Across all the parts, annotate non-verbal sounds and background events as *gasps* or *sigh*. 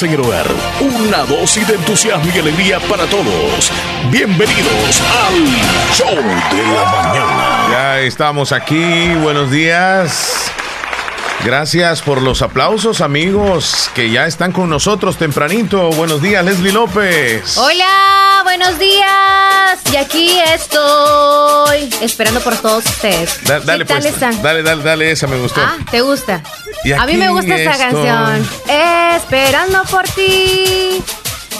el hogar. Una dosis de entusiasmo y alegría para todos. Bienvenidos al Show de la Mañana. Ya estamos aquí. Buenos días. Gracias por los aplausos, amigos, que ya están con nosotros tempranito. Buenos días, Leslie López. Hola, buenos días. Y aquí estoy esperando por todos ustedes. Da- dale, ¿Qué tal pues, están? dale, dale, dale, esa me gustó. Ah, ¿te gusta? Y A mí me gusta esta estoy. canción. Esperando por ti,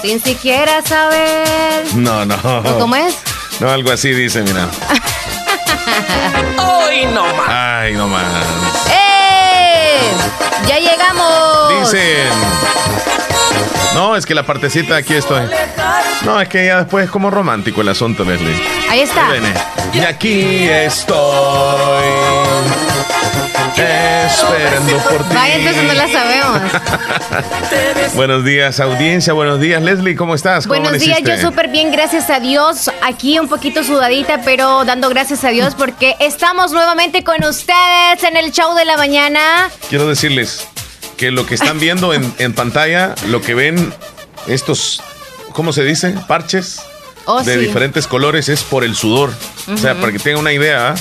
sin siquiera saber. No, no. ¿O ¿Cómo es? No, algo así dice, mira. *laughs* Hoy no más. Ay, no más. ¡Ya llegamos! Dicen. No, es que la partecita aquí estoy. No, es que ya después es como romántico el asunto, Leslie. Ahí está. Ahí viene. Y aquí estoy. Esperando por ti. Vaya, entonces no la sabemos. *laughs* Buenos días, audiencia. Buenos días, Leslie. ¿Cómo estás? ¿Cómo Buenos días, yo súper bien, gracias a Dios. Aquí un poquito sudadita, pero dando gracias a Dios porque estamos nuevamente con ustedes en el show de la mañana. Quiero decirles que lo que están viendo en, en pantalla, lo que ven estos, ¿cómo se dice? Parches Oh, de sí. diferentes colores es por el sudor. O sea, para que tengan una idea. ¿ah?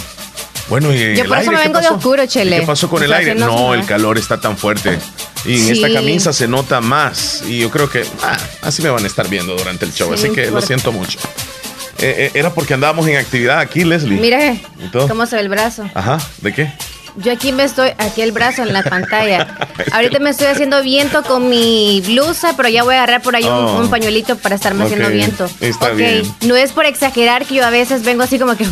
Bueno, y Yo el por eso aire, me ¿qué vengo de oscuro, Chele. ¿Y ¿Qué pasó con el aire? no el calor está tan fuerte. Y en Sí. esta camisa se nota más. Y yo creo que ah, así me van a estar viendo durante el show. Sí, así que lo siento mucho. Eh, eh, era porque andábamos en actividad aquí, Leslie. Mire cómo se ve el brazo. Ajá, ¿de qué? Yo aquí me estoy, aquí el brazo en la pantalla. *laughs* Ahorita me estoy haciendo viento con mi blusa, pero ya voy a agarrar por ahí un, Oh. un pañuelito para estarme Ok, haciendo viento. está bien. No es por exagerar que yo a veces vengo así como que.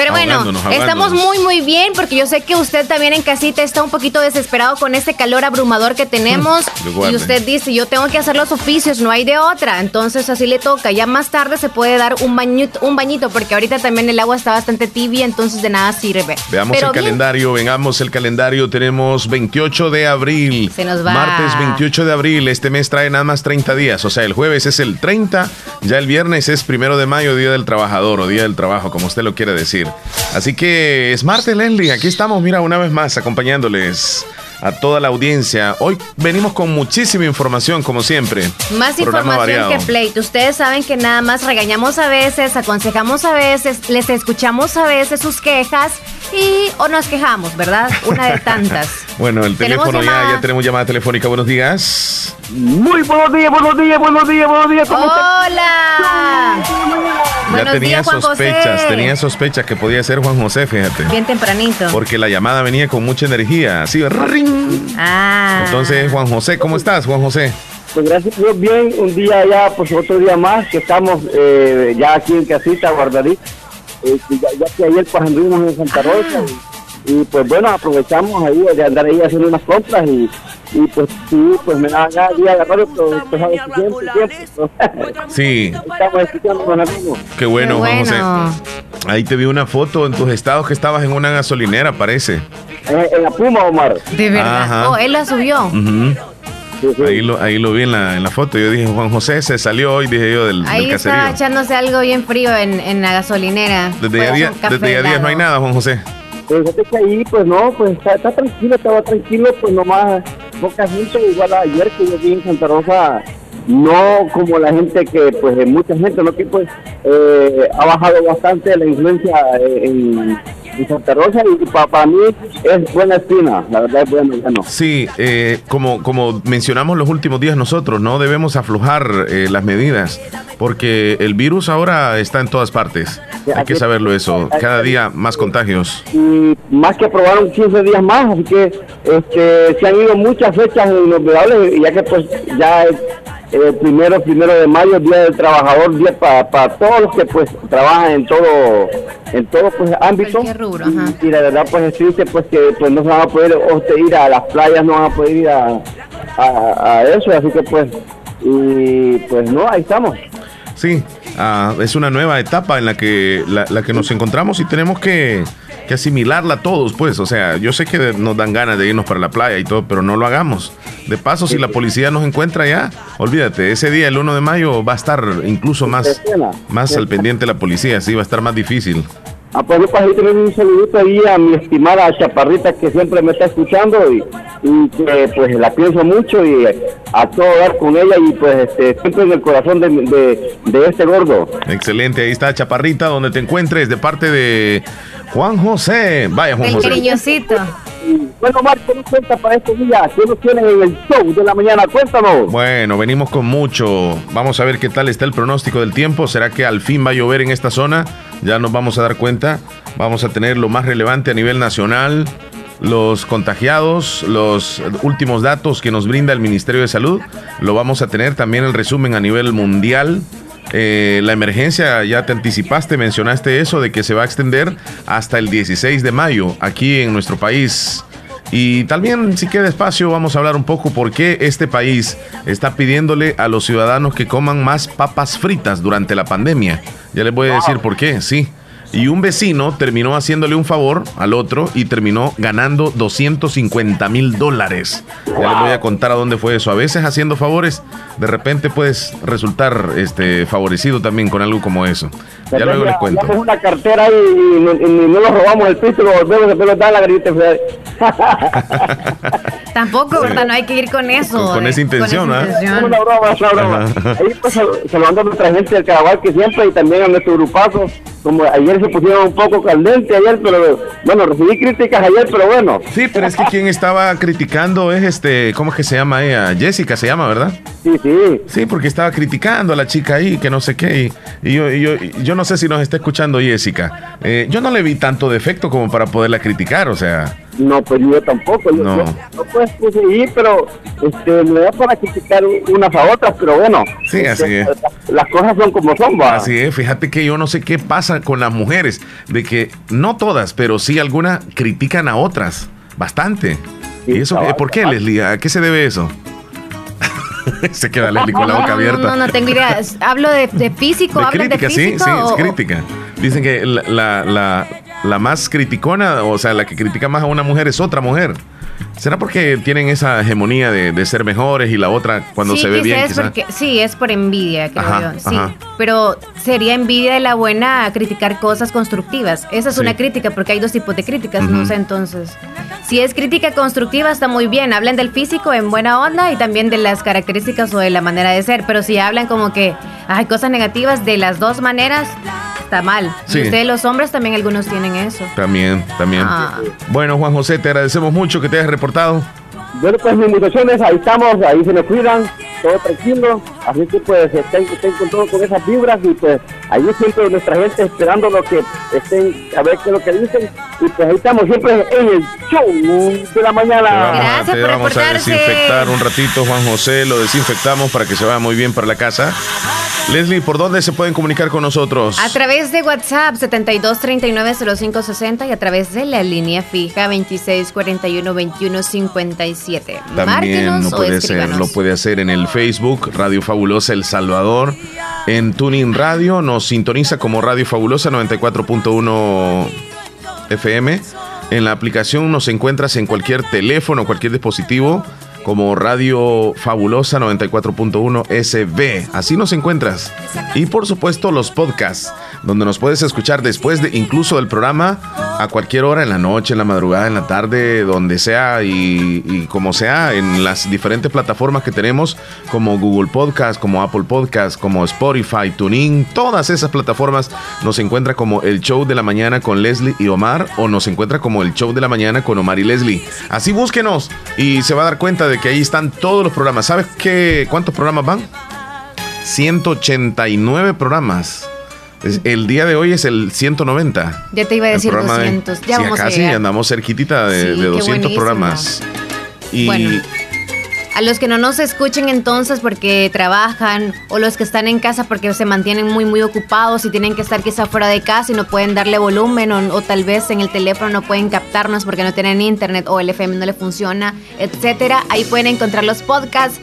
Pero bueno, estamos muy muy bien porque yo sé que usted también en casita está un poquito desesperado con este calor abrumador que tenemos *laughs* y usted dice, yo tengo que hacer los oficios, no hay de otra, entonces así le toca. Ya más tarde se puede dar un bañito, un bañito porque ahorita también el agua está bastante tibia, entonces de nada sirve. Veamos Pero el bien, calendario, vengamos el calendario. Tenemos 28 de abril. Se nos va. Martes 28 de abril. Este mes trae nada más 30 días. O sea, el jueves es el 30. Ya el viernes es primero de mayo, Día del Trabajador o Día del Trabajo, como usted lo quiere decir. Así que es martes, Leslie. Aquí estamos, mira, una vez más acompañándoles a toda la audiencia. Hoy venimos con muchísima información, como siempre. Más Programa información variado. que pleito. Ustedes saben que nada más regañamos a veces, aconsejamos a veces, les escuchamos a veces sus quejas y o nos quejamos, ¿verdad? Una de tantas. *laughs* Bueno, el teléfono ya, ya tenemos llamada telefónica. Buenos días. Muy buenos días, buenos días, buenos días, buenos días. ¿Cómo? ¡Hola! ya Buenos tenía días, Juan sospechas, José. tenía sospechas que podía ser Juan José, fíjate. Bien tempranito. Porque la llamada venía con mucha energía, así, ring. Ah. Entonces, Juan José, ¿cómo estás, Juan José? Pues gracias Dios, bien, un día ya, pues otro día más, que estamos eh, ya aquí en casita, guardaditos. Eh, ya, ya que ayer pues anduvimos en Santa Rosa y, y, pues bueno, aprovechamos ahí de andar ahí haciendo unas compras y, y pues sí, pues me da cada día agarrado, pero pues sabes que siempre, siempre. pues, Sí, estamos escuchando con amigos. qué bueno, bueno. José. Ahí te vi una foto en tus estados que estabas en una gasolinera, parece. En la Puma, Omar. De verdad. Ajá. Oh, él la subió. Ujú. Sí, sí. Ahí lo, ahí lo vi en la, en la foto. Yo dije, Juan José se salió hoy, dije yo, del, Ahí del estaba echándose algo bien frío en, en la gasolinera. Desde día, desde ya días no hay nada, Juan José. Pues fíjate que ahí, pues no, pues está, está tranquilo, estaba tranquilo, pues nomás poca gente, igual ayer que yo vi en Santa Rosa, no como la gente que, pues mucha gente, ¿no? Que pues eh, ha bajado bastante la influencia eh, en, en Santa Rosa y pa- para mí es buena espina, la verdad es bueno, bueno. Sí, eh, como, como mencionamos los últimos días nosotros, no debemos aflojar eh, las medidas, porque el virus ahora está en todas partes. Hay que saberlo eso. Cada día más contagios. y más que aprobaron 15 días más, así que este, se han ido muchas fechas inolvidables, ya que pues ya es eh, primero, primero de mayo, Día del Trabajador, día para todos los que pues trabajan en todo, en todo pues ámbito. Rubro, ajá. Y, y la verdad pues es triste pues que pues no se van a poder usted ir a las playas, no van a poder ir a, a, a eso, así que pues, y pues no, ahí estamos. Sí, ah, es una nueva etapa en la que, la, la que nos encontramos y tenemos que, que asimilarla todos, pues. O sea, yo sé que nos dan ganas de irnos para la playa y todo, pero no lo hagamos. De paso, si la policía nos encuentra ya, olvídate, ese día, el 1 de mayo, va a estar incluso más, más al pendiente la policía, sí, va a estar más difícil. Ah, pues para un saludito ahí a mi estimada Chaparrita que siempre me está escuchando y, que pues la pienso mucho y a todo dar con ella y pues este, siempre en el corazón de, de, este gordo. Excelente, ahí está Chaparrita, donde te encuentres, de parte de Juan José. Vaya, Juan José. cariñosito. Bueno, Marco, ¿qué cuenta para este día? ¿Qué nos tienen en el show de la mañana? Cuéntanos. Bueno, venimos con mucho. Vamos a ver qué tal está el pronóstico del tiempo. ¿Será que al fin va a llover en esta zona? Ya nos vamos a dar cuenta. Vamos a tener lo más relevante a nivel nacional, los contagiados, los últimos datos que nos brinda el Ministerio de Salud. Lo vamos a tener también el resumen a nivel mundial. Eh, la emergencia, ya te anticipaste, mencionaste eso de que se va a extender hasta el 16 de mayo aquí en nuestro país. Y también, si queda espacio, vamos a hablar un poco por qué este país está pidiéndole a los ciudadanos que coman más papas fritas durante la pandemia. Ya les voy a decir por qué, sí. Y un vecino terminó haciéndole un favor al otro y terminó ganando 250 mil dólares. Ya les voy a contar a dónde fue eso. A veces haciendo favores, de repente puedes resultar este, favorecido también con algo como eso. Ya luego les cuento. una cartera y, no lo robamos el piso, lo volvemos, después dar la garita. *laughs* Tampoco, ¿verdad? No hay que ir con eso. Con, esa intención, ¿ah? Es una broma, es una broma. Ahí pues saludando a nuestra gente del Carabal que siempre y también a nuestro grupazo. Como ayer se pusieron un poco caldente ayer, pero bueno, recibí críticas ayer, pero bueno. Sí, pero es que quien estaba criticando es este, ¿cómo es que se llama ella? Jessica se llama, ¿verdad? Sí, sí. Sí, porque estaba criticando a la chica ahí, que no sé qué. Y, yo, yo, yo, no sé si nos está escuchando Jessica. Eh, yo no le vi tanto defecto como para poderla criticar, o sea. No, pues yo tampoco. no. no puedes conseguir, pero este, me da para criticar unas a otras, pero bueno. Sí, así este, es. Las, cosas son como son, va. Así es. Fíjate que yo no sé qué pasa con las mujeres, de que no todas, pero sí algunas critican a otras bastante. ¿Y eso por qué, Leslie? ¿A qué se debe eso? *laughs* se queda Leslie con la boca abierta. No, no, tengo idea. *laughs* Hablo de, físico. De crítica, de físico, sí, sí, es crítica. Dicen que la, la, la más criticona, o sea, la que critica más a una mujer es otra mujer. ¿Será porque tienen esa hegemonía de, ser mejores y la otra cuando se ve bien? sí, es por envidia, creo yo. Sí, pero sería envidia de la buena criticar cosas constructivas. Esa es una crítica porque hay dos tipos de críticas, no sé, entonces. Si es crítica constructiva está muy bien, hablan del físico en buena onda y también de las características o de la manera de ser, pero si hablan como que hay cosas negativas de las dos maneras, está mal. Y ustedes los hombres también algunos tienen eso. También, también. Ah. Bueno, Juan José, te agradecemos mucho que te hayas reportado. Bueno, pues mis invitaciones, ahí estamos, ahí se me cuidan, todo tranquilo, así que pues estén, estén con todo con esas vibras y pues ahí siempre nuestra gente esperando lo que estén, a ver qué es lo que dicen y pues ahí estamos siempre en el show de la mañana. Gracias te vamos a desinfectar un ratito, Juan José, lo desinfectamos para que se vaya muy bien para la casa. Leslie, ¿por dónde se pueden comunicar con nosotros? A través de WhatsApp 72390560 y a través de la línea fija 26412157. También lo puede, hacer, lo puede hacer en el Facebook Radio Fabulosa El Salvador. En Tuning Radio nos sintoniza como Radio Fabulosa 94.1 FM. En la aplicación nos encuentras en cualquier teléfono, cualquier dispositivo como Radio Fabulosa 94.1 SB. Así nos encuentras. Y por supuesto los podcasts, donde nos puedes escuchar después de incluso del programa a cualquier hora, en la noche, en la madrugada, en la tarde, donde sea y, como sea, en las diferentes plataformas que tenemos, como Google Podcast, como Apple Podcast, como Spotify, TuneIn, todas esas plataformas nos encuentra como el show de la mañana con Leslie y Omar o nos encuentra como el show de la mañana con Omar y Leslie. Así búsquenos y se va a dar cuenta de que ahí están todos los programas. ¿Sabes qué, cuántos programas van? 189 programas. El día de hoy es el 190. Ya te iba a decir 200. ya vamos casi andamos cerquitita de, 200 programas. Y bueno. A los que no nos escuchen entonces porque trabajan o los que están en casa porque se mantienen muy muy ocupados y tienen que estar quizá fuera de casa y no pueden darle volumen o, o tal vez en el teléfono no pueden captarnos porque no tienen internet o el FM no le funciona, etcétera. Ahí pueden encontrar los podcasts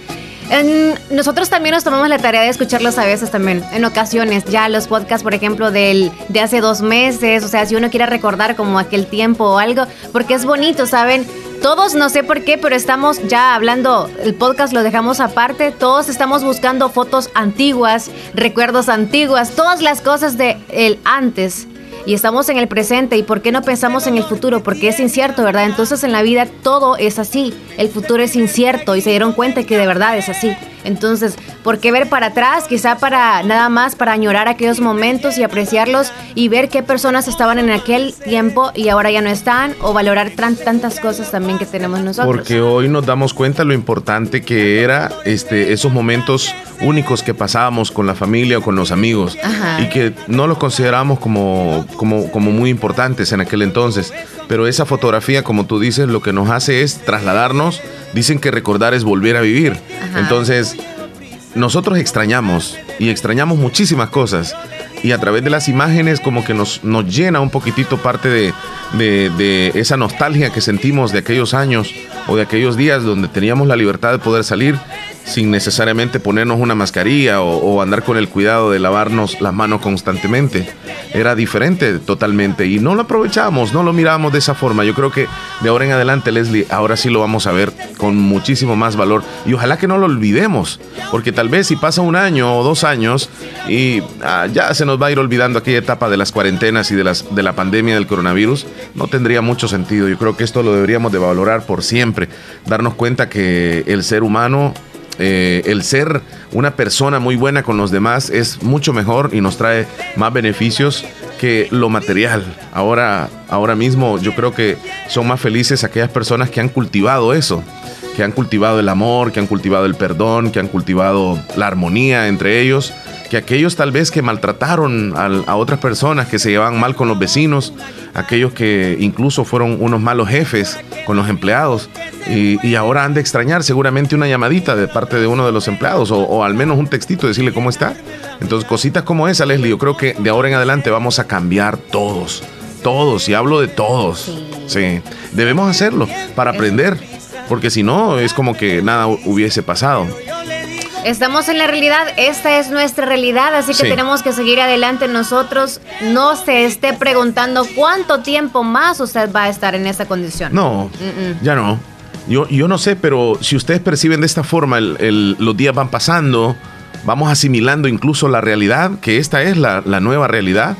nosotros también nos tomamos la tarea de escucharlos a veces también, en ocasiones, ya los podcasts, por ejemplo, del, de hace dos meses, o sea, si uno quiere recordar como aquel tiempo o algo, porque es bonito, ¿saben? Todos, no sé por qué, pero estamos ya hablando, el podcast lo dejamos aparte, todos estamos buscando fotos antiguas, recuerdos antiguas, todas las cosas de el antes. Y estamos en el presente y por qué no pensamos en el futuro, porque es incierto, ¿verdad? Entonces en la vida todo es así, el futuro es incierto y se dieron cuenta que de verdad es así. Entonces, ¿por qué ver para atrás? Quizá para nada más para añorar aquellos momentos y apreciarlos y ver qué personas estaban en aquel tiempo y ahora ya no están o valorar tantas cosas también que tenemos nosotros. Porque hoy nos damos cuenta lo importante que era este esos momentos únicos que pasábamos con la familia o con los amigos y que no los consideramos como, como, como muy importantes en aquel entonces. Pero esa fotografía, como tú dices, lo que nos hace es trasladarnos. Dicen que recordar es volver a vivir. Entonces, nosotros extrañamos y extrañamos muchísimas cosas. Y a través de las imágenes como que nos, nos llena un poquitito parte de, de, esa nostalgia que sentimos de aquellos años o de aquellos días donde teníamos la libertad de poder salir sin necesariamente ponernos una mascarilla o, andar con el cuidado de lavarnos las manos constantemente. Era diferente totalmente y no lo aprovechamos, no lo mirábamos de esa forma. Yo creo que de ahora en adelante, Leslie, ahora sí lo vamos a ver con muchísimo más valor y ojalá que no lo olvidemos, porque tal vez si pasa un año o dos años y ah, ya se nos va a ir olvidando aquella etapa de las cuarentenas y de, las, de la pandemia del coronavirus, no tendría mucho sentido. Yo creo que esto lo deberíamos de valorar por siempre, darnos cuenta que el ser humano eh, el ser una persona muy buena con los demás es mucho mejor y nos trae más beneficios que lo material. Ahora, ahora mismo yo creo que son más felices aquellas personas que han cultivado eso, que han cultivado el amor, que han cultivado el perdón, que han cultivado la armonía entre ellos que aquellos tal vez que maltrataron a, otras personas, que se llevaban mal con los vecinos, aquellos que incluso fueron unos malos jefes con los empleados y, ahora han de extrañar seguramente una llamadita de parte de uno de los empleados o, al menos un textito, decirle cómo está. Entonces cositas como esa, Leslie, yo creo que de ahora en adelante vamos a cambiar todos, todos, y hablo de todos. sí. Debemos hacerlo para aprender, porque si no es como que nada hubiese pasado. Estamos en la realidad, esta es nuestra realidad, así que tenemos que seguir adelante nosotros. No se esté preguntando cuánto tiempo más usted va a estar en esta condición. No, ya no. Yo, yo no sé, pero si ustedes perciben de esta forma, los días van pasando, vamos asimilando incluso la realidad, que esta es la, la nueva realidad,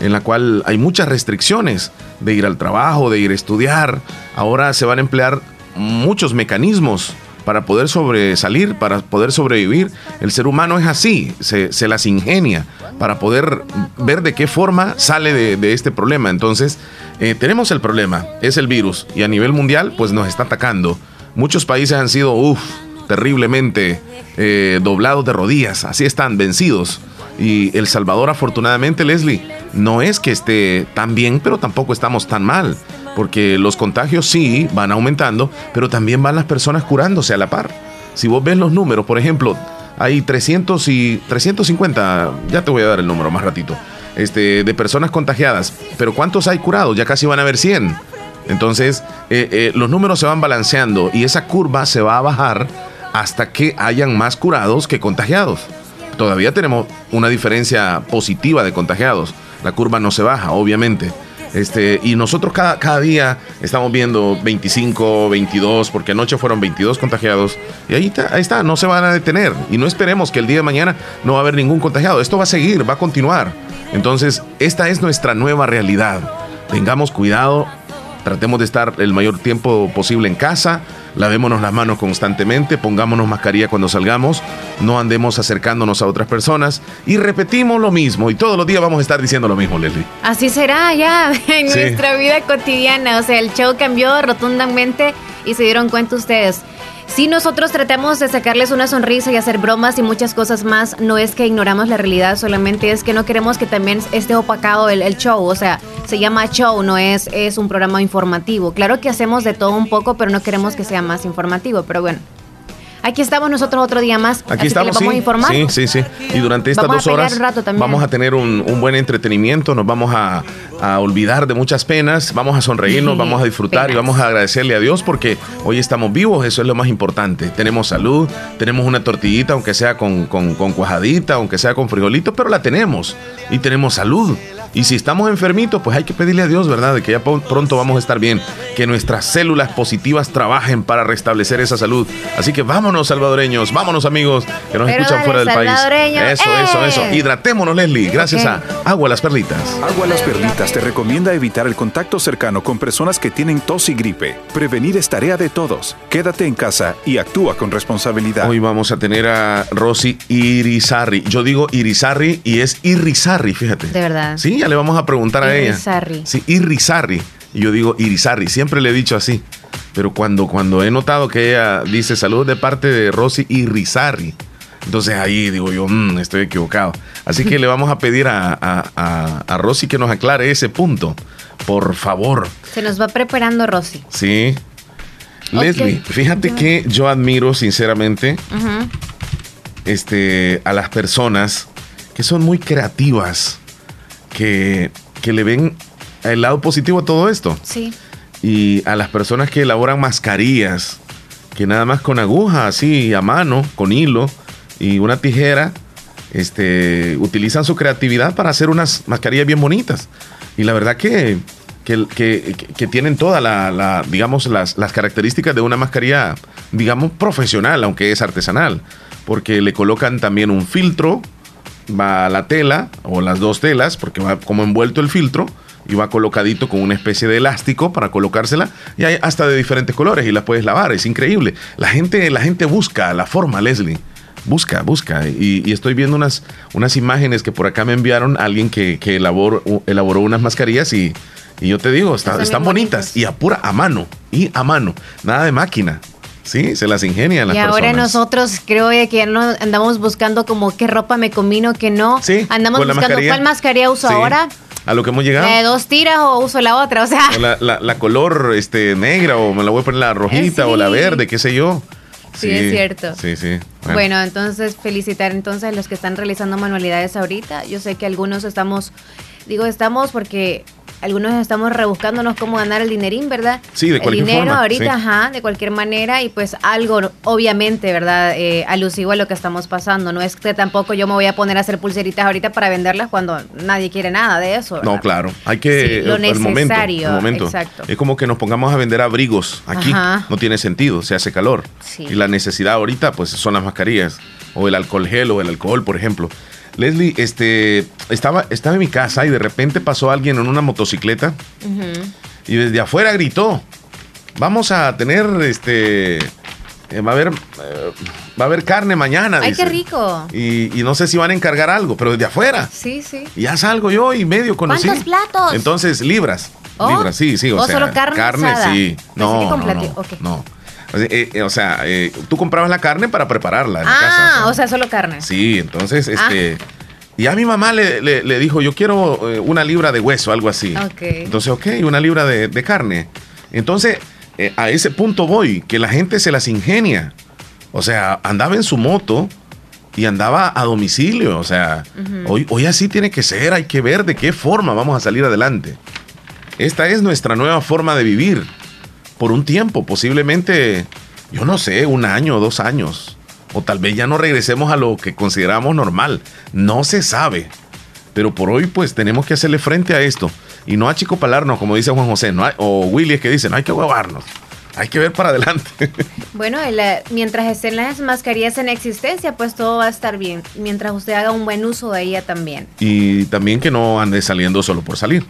en la cual hay muchas restricciones de ir al trabajo, de ir a estudiar. Ahora se van a emplear muchos mecanismos para poder sobresalir, para poder sobrevivir. El ser humano es así, se, las ingenia para poder ver de qué forma sale de, este problema. Entonces, eh, tenemos el problema, es el virus, y a nivel mundial, pues nos está atacando. Muchos países han sido, uff, terriblemente eh, doblados de rodillas, así están, vencidos. Y El Salvador, afortunadamente, Leslie, no es que esté tan bien, pero tampoco estamos tan mal porque los contagios sí van aumentando, pero también van las personas curándose a la par. Si vos ves los números, por ejemplo, hay 300 y 350, ya te voy a dar el número más ratito, este, de personas contagiadas, pero ¿cuántos hay curados? Ya casi van a haber 100. Entonces, eh, eh, los números se van balanceando y esa curva se va a bajar hasta que hayan más curados que contagiados. Todavía tenemos una diferencia positiva de contagiados. La curva no se baja, obviamente. Este, y nosotros cada, cada día estamos viendo 25, 22, porque anoche fueron 22 contagiados. Y ahí está, ahí está, no se van a detener. Y no esperemos que el día de mañana no va a haber ningún contagiado. Esto va a seguir, va a continuar. Entonces, esta es nuestra nueva realidad. Tengamos cuidado, tratemos de estar el mayor tiempo posible en casa lavémonos las manos constantemente, pongámonos mascarilla cuando salgamos, no andemos acercándonos a otras personas y repetimos lo mismo y todos los días vamos a estar diciendo lo mismo, Leslie. Así será ya *laughs* en nuestra vida cotidiana, o sea, el show cambió rotundamente y se dieron cuenta ustedes. Si nosotros tratamos de sacarles una sonrisa y hacer bromas y muchas cosas más, no es que ignoramos la realidad, solamente es que no queremos que también esté opacado el, el show. O sea, se llama show, no es, es un programa informativo. Claro que hacemos de todo un poco, pero no queremos que sea más informativo. Pero bueno. Aquí estamos nosotros otro día más. Aquí estamos. vamos a informar. Sí, sí, sí. Y durante estas dos horas vamos a tener un, buen entretenimiento, nos vamos a, olvidar de muchas penas, vamos a sonreírnos, vamos a disfrutar y vamos a agradecerle a Dios porque hoy estamos vivos, eso es lo más importante. Tenemos salud, tenemos una tortillita, aunque sea con, con, con cuajadita, aunque sea con frijolitos, pero la tenemos y tenemos salud. Y si estamos enfermitos, pues hay que pedirle a Dios, ¿verdad? De que ya pronto vamos a estar bien. Que nuestras células positivas trabajen para restablecer esa salud. Así que vámonos, salvadoreños, vámonos, amigos, que nos escuchan fuera del país. Eso, eso, eso. ¡Eh! Hidratémonos, Leslie, gracias a Agua Las Perlitas. Agua Las Perlitas te recomienda evitar el contacto cercano con personas que tienen tos y gripe. Prevenir es tarea de todos. Quédate en casa y actúa con responsabilidad. Hoy vamos a tener a Rosy Irizarri. Yo digo Irizarri y es Irizarri, fíjate. De verdad. Sí, ya le vamos a preguntar a ella. Irizarri. Sí, Irizarri. Y yo digo Irizarri. Siempre le he dicho así. Pero cuando, cuando he notado que ella dice salud de parte de Rosy Irizarri. Entonces ahí digo yo, mm, estoy equivocado. Así que le vamos a pedir a, a, Rosy que nos aclare ese punto. Por favor. Se nos va preparando Rosy. Sí. Leslie, fíjate que yo admiro sinceramente este, a las personas que son muy creativas, que, que le ven el lado positivo a todo esto. Sí. Y a las personas que elaboran mascarillas, que nada más con aguja, así, a mano, con hilo, y una tijera, este, utilizan su creatividad para hacer unas mascarillas bien bonitas. Y la verdad que, que, tienen todas la, digamos, las, las características de una mascarilla, digamos, profesional, aunque es artesanal. Porque le colocan también un filtro, va la tela, o las dos telas, porque va como envuelto el filtro, y va colocadito con una especie de elástico para colocársela y hay hasta de diferentes colores y las puedes lavar, es increíble. La gente, la gente busca la forma, Leslie busca, busca. Y, estoy viendo unas, unas imágenes que por acá me enviaron alguien que, elaboró, elaboró unas mascarillas y, yo te digo, están bonitas y a pura a mano, y a mano, nada de máquina. Sí, se las ingenian las Y ahora nosotros creo que ya no andamos buscando como qué ropa me combino, que no. Sí, andamos buscando cuál mascarilla uso ahora. A lo que hemos llegado. De dos tiras o uso la otra, o sea. la, color este, negra o me la voy a poner la rojita o la verde, qué sé yo. Sí, es cierto. Sí, sí. Bueno. entonces felicitar entonces a los que están realizando manualidades ahorita. Yo sé que algunos estamos, digo estamos porque algunos estamos rebuscándonos cómo ganar el dinerín, ¿verdad? Sí, de cualquier El dinero ahorita, ajá, de cualquier manera y pues algo, obviamente, ¿verdad? Eh, alusivo a lo que estamos pasando. No es que tampoco yo me voy a poner a hacer pulseritas ahorita para venderlas cuando nadie quiere nada de eso. No, claro. Hay que... lo necesario. El momento, Exacto. Es como que nos pongamos a vender abrigos aquí. No tiene sentido, se hace calor. Y la necesidad ahorita, pues, son las mascarillas o el alcohol gel o el alcohol, por ejemplo. Leslie, este, estaba, estaba en mi casa y de repente pasó alguien en una motocicleta y desde afuera gritó, vamos a tener, este, eh, va a haber, eh, va a haber carne mañana. Ay, qué rico. Y, no sé si van a encargar algo, pero desde afuera. Sí, sí. Y ya salgo yo y medio conocí. ¿Cuántos platos? Entonces, libras. Oh. Libras, sí, sí. O, solo carne Carne, sí. No, no, no, no. O sea, eh, eh, tú comprabas la carne para prepararla en ah, casa. O sea, solo carne. Sí, entonces, ah. este. Y a mi mamá le, dijo, yo quiero eh, una libra de hueso, algo así. Entonces, ok, una libra de, carne. Entonces, a ese punto voy, que la gente se las ingenia. O sea, andaba en su moto y andaba a domicilio. O sea, hoy, hoy así tiene que ser, hay que ver de qué forma vamos a salir adelante. Esta es nuestra nueva forma de vivir por un tiempo, posiblemente, yo no sé, un año o dos años. O tal vez ya no regresemos a lo que consideramos normal. No se sabe. Pero por hoy, pues tenemos que hacerle frente a esto. Y no achicopalarnos, como dice Juan José, no o Willy es que dice, no hay que huevarnos. Hay que ver para adelante. *laughs* Bueno, eh, mientras estén las mascarillas en existencia, pues todo va a estar bien. Mientras usted haga un buen uso de ella también. Y también que no ande saliendo solo por salir.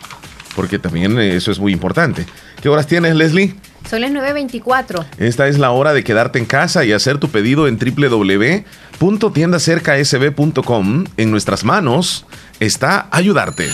Porque también eso es muy importante. ¿Qué horas tienes, Leslie? Son las 9.24. Esta es la hora de quedarte en casa y hacer tu pedido en www.tiendacercasb.com. En nuestras manos está ayudarte.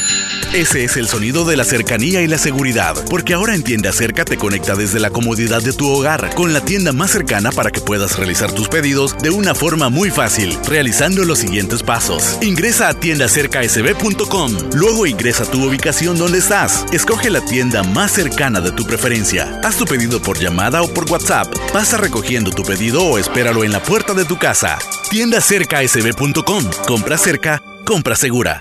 Ese es el sonido de la cercanía y la seguridad, porque ahora en Tienda Cerca te conecta desde la comodidad de tu hogar con la tienda más cercana para que puedas realizar tus pedidos de una forma muy fácil, realizando los siguientes pasos. Ingresa a tiendacercasb.com, luego ingresa a tu ubicación donde estás, escoge la tienda más cercana de tu preferencia, haz tu pedido por llamada o por WhatsApp, pasa recogiendo tu pedido o espéralo en la puerta de tu casa. Tiendacercasb.com, compra cerca, compra segura.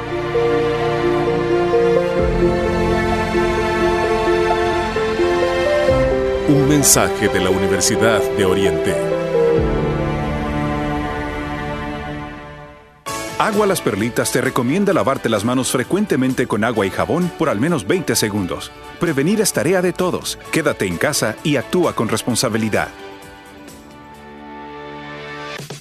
Un mensaje de la Universidad de Oriente. Agua Las Perlitas te recomienda lavarte las manos frecuentemente con agua y jabón por al menos 20 segundos. Prevenir es tarea de todos. Quédate en casa y actúa con responsabilidad.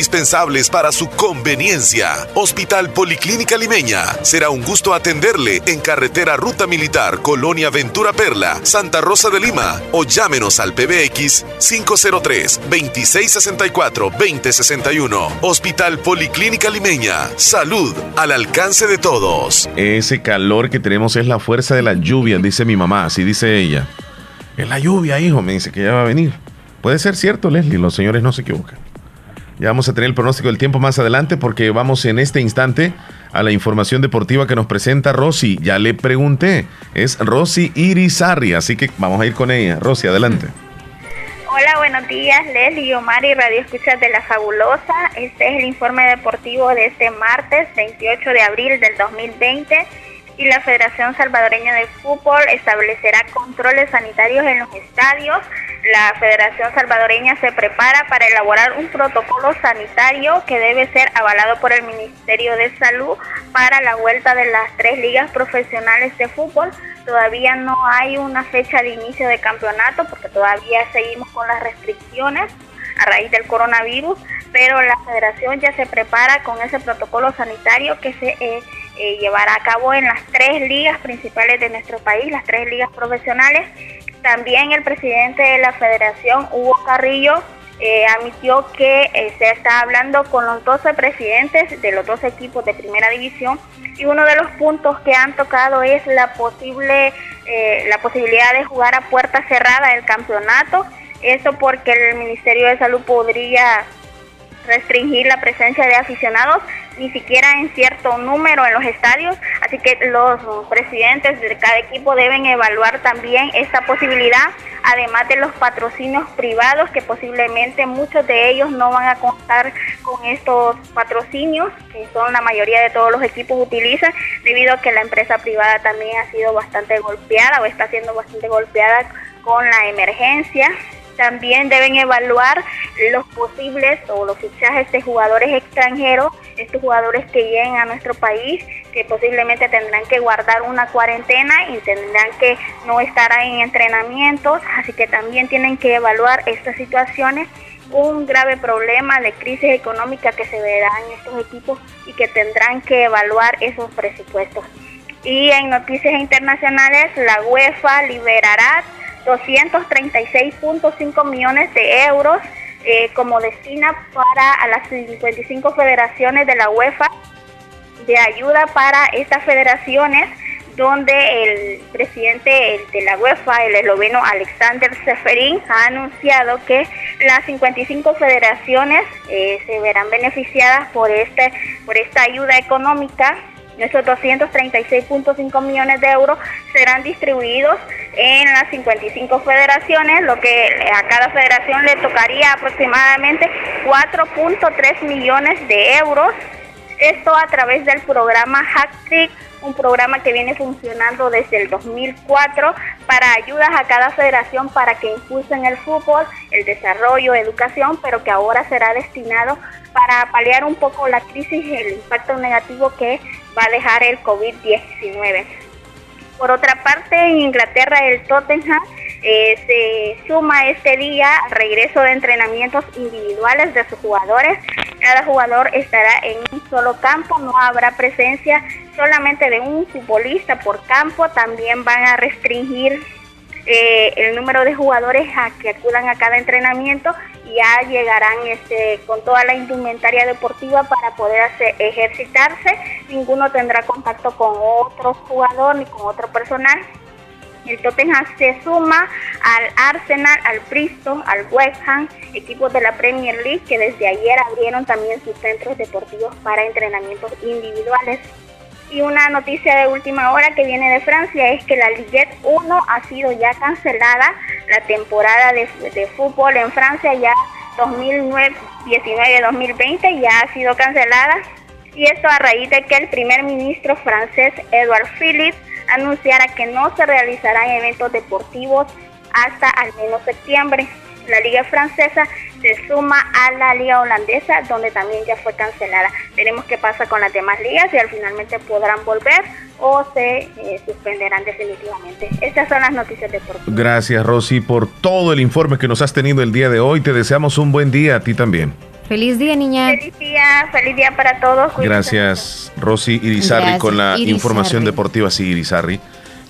indispensables para su conveniencia. Hospital Policlínica Limeña. Será un gusto atenderle en carretera Ruta Militar, Colonia Ventura Perla, Santa Rosa de Lima o llámenos al PBX 503-2664-2061. Hospital Policlínica Limeña. Salud al alcance de todos. Ese calor que tenemos es la fuerza de la lluvia, dice mi mamá, así dice ella. Es la lluvia, hijo, me dice que ya va a venir. Puede ser cierto, Leslie, los señores no se equivocan. Ya vamos a tener el pronóstico del tiempo más adelante porque vamos en este instante a la información deportiva que nos presenta Rosy. Ya le pregunté, es Rosy Irizarri, así que vamos a ir con ella. Rosy, adelante. Hola, buenos días, Leslie, Omar y Radio Escuchas de la Fabulosa. Este es el informe deportivo de este martes 28 de abril del 2020 y la Federación Salvadoreña de Fútbol establecerá controles sanitarios en los estadios. La Federación Salvadoreña se prepara para elaborar un protocolo sanitario que debe ser avalado por el Ministerio de Salud para la vuelta de las tres ligas profesionales de fútbol. Todavía no hay una fecha de inicio de campeonato porque todavía seguimos con las restricciones a raíz del coronavirus, pero la federación ya se prepara con ese protocolo sanitario que se eh, eh, llevará a cabo en las tres ligas principales de nuestro país, las tres ligas profesionales. También el presidente de la federación, Hugo Carrillo, eh, admitió que se está hablando con los 12 presidentes de los dos equipos de primera división y uno de los puntos que han tocado es la posible la posibilidad de jugar a puerta cerrada el campeonato eso porque el Ministerio de Salud podría restringir la presencia de aficionados ni siquiera en cierto número en los estadios, así que los presidentes de cada equipo deben evaluar también esta posibilidad, además de los patrocinios privados que posiblemente muchos de ellos no van a contar con estos patrocinios, que son la mayoría de todos los equipos utilizan, debido a que la empresa privada también ha sido bastante golpeada o está siendo bastante golpeada con la emergencia también deben evaluar los posibles o los fichajes de jugadores extranjeros, estos jugadores que lleguen a nuestro país, que posiblemente tendrán que guardar una cuarentena y tendrán que no estar en entrenamientos, así que también tienen que evaluar estas situaciones un grave problema de crisis económica que se verá en estos equipos y que tendrán que evaluar esos presupuestos. Y en noticias internacionales, la UEFA liberará 236.5 millones de euros eh, como destina para a las 55 federaciones de la UEFA de ayuda para estas federaciones donde el presidente de la UEFA, el esloveno Alexander Seferin, ha anunciado que las 55 federaciones eh, se verán beneficiadas por este por esta ayuda económica nuestros 236.5 millones de euros serán distribuidos en las 55 federaciones, lo que a cada federación le tocaría aproximadamente 4.3 millones de euros. Esto a través del programa Hack un programa que viene funcionando desde el 2004 para ayudas a cada federación para que impulsen el fútbol, el desarrollo, educación, pero que ahora será destinado para paliar un poco la crisis y el impacto negativo que va a dejar el COVID-19. Por otra parte, en Inglaterra el Tottenham eh, se suma este día al regreso de entrenamientos individuales de sus jugadores. Cada jugador estará en un solo campo, no habrá presencia solamente de un futbolista por campo. También van a restringir eh, el número de jugadores a que acudan a cada entrenamiento ya llegarán este, con toda la indumentaria deportiva para poder hacer, ejercitarse. Ninguno tendrá contacto con otro jugador ni con otro personal. El Tottenham se suma al Arsenal, al Bristol, al West Ham, equipos de la Premier League que desde ayer abrieron también sus centros deportivos para entrenamientos individuales. Y una noticia de última hora que viene de Francia es que la Ligue 1 ha sido ya cancelada. La temporada de, fútbol en Francia ya 2019-2020 ya ha sido cancelada. Y esto a raíz de que el primer ministro francés Edouard Philippe anunciara que no se realizarán eventos deportivos hasta al menos septiembre. La liga francesa se suma a la liga holandesa, donde también ya fue cancelada. Veremos qué pasa con las demás ligas, y al finalmente podrán volver o se eh, suspenderán definitivamente. Estas son las noticias deportivas. Gracias, Rosy, por todo el informe que nos has tenido el día de hoy. Te deseamos un buen día a ti también. Feliz día, niña. Feliz día, feliz día para todos. Gracias, Rosy Irizarri, con la información deportiva. Sí, Irizarri,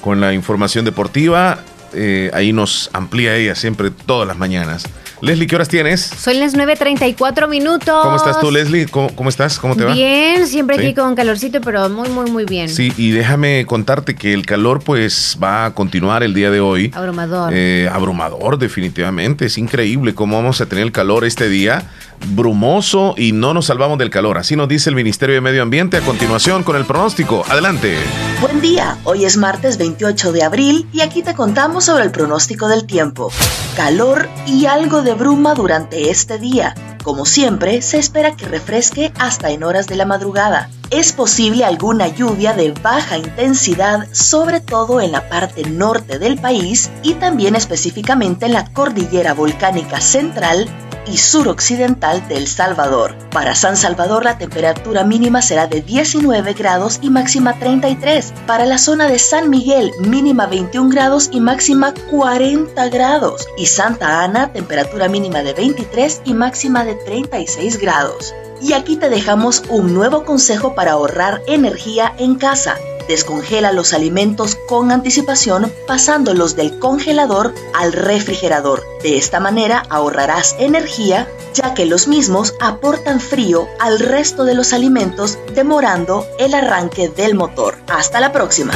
con la información deportiva. Eh, ahí nos amplía ella siempre todas las mañanas. Leslie, ¿qué horas tienes? Son las 9.34 minutos. ¿Cómo estás tú, Leslie? ¿Cómo, estás? ¿Cómo te va? Bien, siempre aquí con calorcito, pero muy, muy, muy bien. Sí, y déjame contarte que el calor pues va a continuar el día de hoy. Abrumador. Eh, abrumador, definitivamente. Es increíble cómo vamos a tener el calor este día. Brumoso y no nos salvamos del calor. Así nos dice el Ministerio de Medio Ambiente a continuación con el pronóstico. Adelante. Buen día, hoy es martes 28 de abril y aquí te contamos sobre el pronóstico del tiempo. Calor y algo de bruma durante este día. Como siempre, se espera que refresque hasta en horas de la madrugada. Es posible alguna lluvia de baja intensidad, sobre todo en la parte norte del país y también específicamente en la cordillera volcánica central y suroccidental de El Salvador. Para San Salvador la temperatura mínima será de 19 grados y máxima 33. Para la zona de San Miguel mínima 21 grados y máxima 40 grados. Y Santa Ana temperatura mínima de 23 y máxima de 36 grados. Y aquí te dejamos un nuevo consejo para ahorrar energía en casa. Descongela los alimentos con anticipación pasándolos del congelador al refrigerador. De esta manera ahorrarás energía ya que los mismos aportan frío al resto de los alimentos demorando el arranque del motor. Hasta la próxima.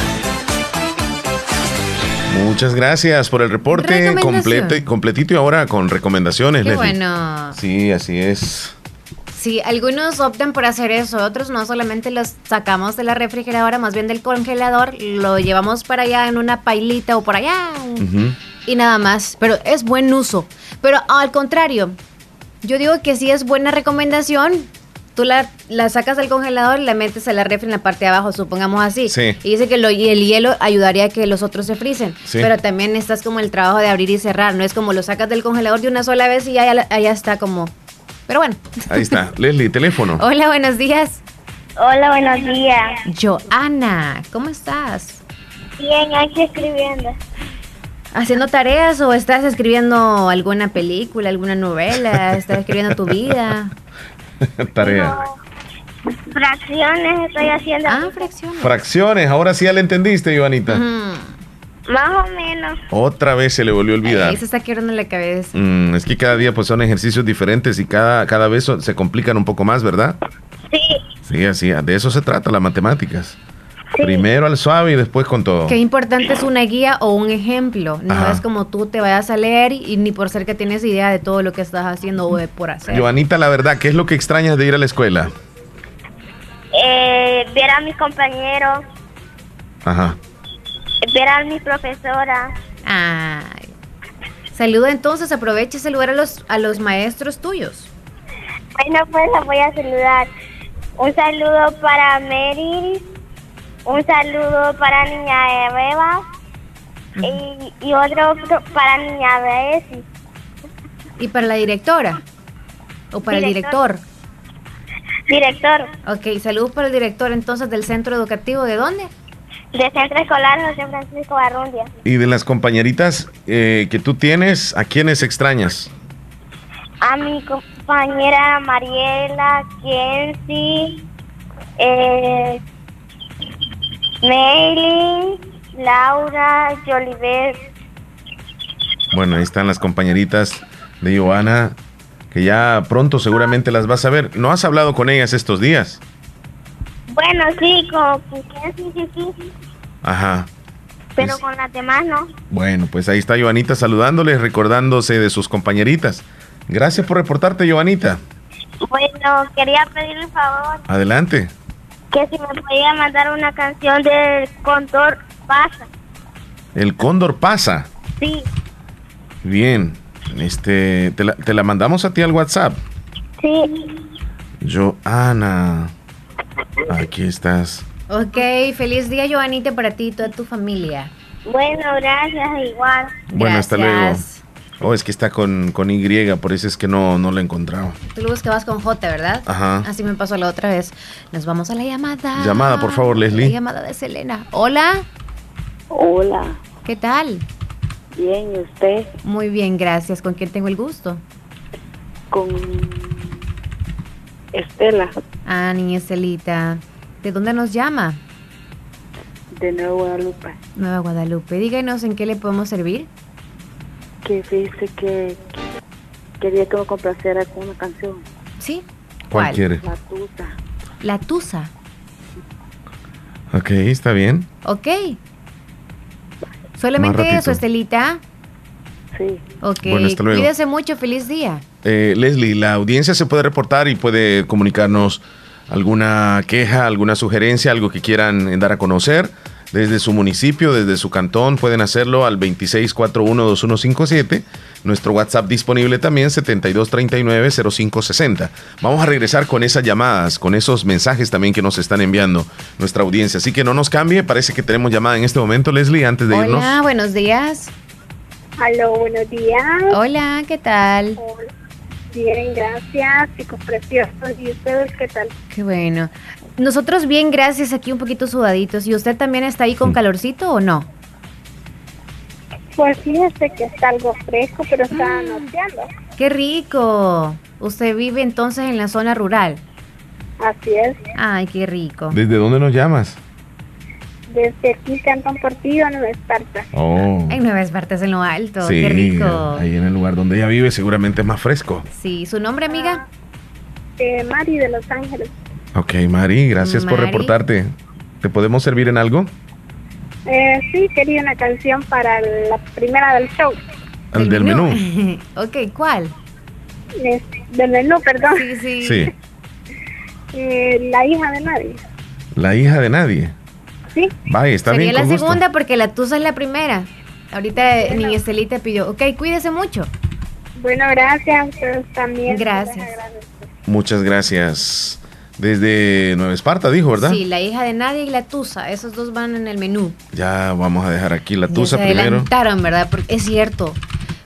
Muchas gracias por el reporte completo, completito y ahora con recomendaciones. Qué bueno. Sí, así es. Sí, algunos optan por hacer eso, otros no, solamente los sacamos de la refrigeradora, más bien del congelador, lo llevamos para allá en una pailita o por allá y nada más, pero es buen uso. Pero al contrario, yo digo que sí es buena recomendación. Tú la, la sacas del congelador la metes a la refri en la parte de abajo, supongamos así. Sí. Y dice que lo, y el hielo ayudaría a que los otros se frisen. Pero también estás como el trabajo de abrir y cerrar. No es como lo sacas del congelador de una sola vez y ya, ya está como pero bueno. Ahí está. *laughs* Leslie, teléfono. Hola, buenos días. Hola, buenos días. Joana, ¿cómo estás? Bien, aquí escribiendo. ¿Haciendo tareas o estás escribiendo alguna película, alguna novela? ¿Estás escribiendo tu vida? *laughs* Tarea. fracciones estoy haciendo. Ah, fracciones. Fracciones, ahora sí ya le entendiste, Joanita. Más o menos. Otra vez se le volvió a olvidar. Ahí se está quebrando la cabeza. Mm, es que cada día pues son ejercicios diferentes y cada, cada vez se complican un poco más, ¿verdad? Sí. Sí, así, de eso se trata las matemáticas. Primero al suave y después con todo. Qué importante es una guía o un ejemplo. No es como tú te vayas a leer y ni por ser que tienes idea de todo lo que estás haciendo o de por hacer. Joanita, la verdad, ¿qué es lo que extrañas de ir a la escuela? Eh, ver a mis compañeros. Ajá ver a mi profesora. Ay. Saluda entonces, aproveche ese lugar a los, a los maestros tuyos. Bueno, pues la voy a saludar. Un saludo para Mary, un saludo para Niña Eva y, y, otro para Niña Bessie. ¿Y para la directora? ¿O para el director? Director. Ok, saludos para el director entonces del centro educativo. ¿De dónde? De Centro Escolar José Francisco Barrundia. ¿Y de las compañeritas eh, que tú tienes, a quiénes extrañas? A mi compañera Mariela, Kenzie, eh, Laura, Jolivet. Bueno, ahí están las compañeritas de Joana, que ya pronto seguramente las vas a ver. ¿No has hablado con ellas estos días? Bueno, sí, con, sí, sí, sí. Ajá. Pero pues con las demás no. Bueno, pues ahí está Joanita saludándoles, recordándose de sus compañeritas. Gracias por reportarte, Joanita. Bueno, quería pedirle un favor. Adelante. Que si me podía mandar una canción del Cóndor Pasa. ¿El Cóndor Pasa? Sí. Bien. Este, te la, te la mandamos a ti al WhatsApp. Sí. Joana. Aquí estás. Ok, feliz día, Joanita, para ti y toda tu familia. Bueno, gracias, igual. Bueno, hasta luego. Oh, es que está con, con Y, por eso es que no, no lo he encontrado. Tú lo que vas con J, ¿verdad? Ajá. Así me pasó la otra vez. Nos vamos a la llamada. Llamada, por favor, Leslie. La llamada de Selena. Hola. Hola. ¿Qué tal? Bien, ¿y usted? Muy bien, gracias. ¿Con quién tengo el gusto? Con Estela. Ah, niña Estelita. ¿De dónde nos llama? De Nueva Guadalupe. Nueva Guadalupe. Díganos en qué le podemos servir. Que dice que, quería que me complaciera con una canción. ¿Sí? ¿Cuál, quiere? La Tusa. La Tusa. Ok, está bien. Ok. ¿Solamente eso, Estelita? Sí. Ok. Bueno, hasta luego. Cuídese mucho. Feliz día. Eh, Leslie, la audiencia se puede reportar y puede comunicarnos alguna queja, alguna sugerencia, algo que quieran dar a conocer desde su municipio, desde su cantón, pueden hacerlo al 26412157. Nuestro WhatsApp disponible también 72390560. Vamos a regresar con esas llamadas, con esos mensajes también que nos están enviando nuestra audiencia. Así que no nos cambie, parece que tenemos llamada en este momento, Leslie, antes de irnos. Hola, buenos días. Aló, buenos días. Hola, ¿qué tal? Bien, gracias, chicos preciosos. ¿Y ustedes qué tal? Qué bueno. Nosotros bien, gracias, aquí un poquito sudaditos. ¿Y usted también está ahí con calorcito o no? Pues fíjese que está algo fresco, pero está anunciando. ¡Qué rico! Usted vive entonces en la zona rural. Así es. Ay, qué rico. ¿Desde dónde nos llamas? Desde aquí, Cantón Portillo, Nueva Esparta. Oh. En Nueva Esparta es en lo alto. Sí, qué rico. ahí en el lugar donde ella vive seguramente es más fresco. Sí, ¿su nombre, amiga? Eh, Mari de Los Ángeles. Ok, Mari, gracias por reportarte. ¿Te podemos servir en algo? Eh, sí, quería una canción para la primera del show. Al del menú. *laughs* ok, ¿cuál? Eh, del menú, perdón. Sí, sí. Sí. Eh, la hija de nadie. La hija de nadie. Sí. Vaya, está Sería bien. la con gusto. segunda porque la tusa es la primera. Ahorita Niña Estelita pidió. Ok, cuídese mucho. Bueno, gracias. Ustedes también. Gracias. Muchas gracias. Desde Nueva Esparta, dijo, ¿verdad? Sí, la hija de nadie y la tusa. Esos dos van en el menú. Ya vamos a dejar aquí la Ya tusa se primero. adelantaron, ¿verdad? Porque es cierto.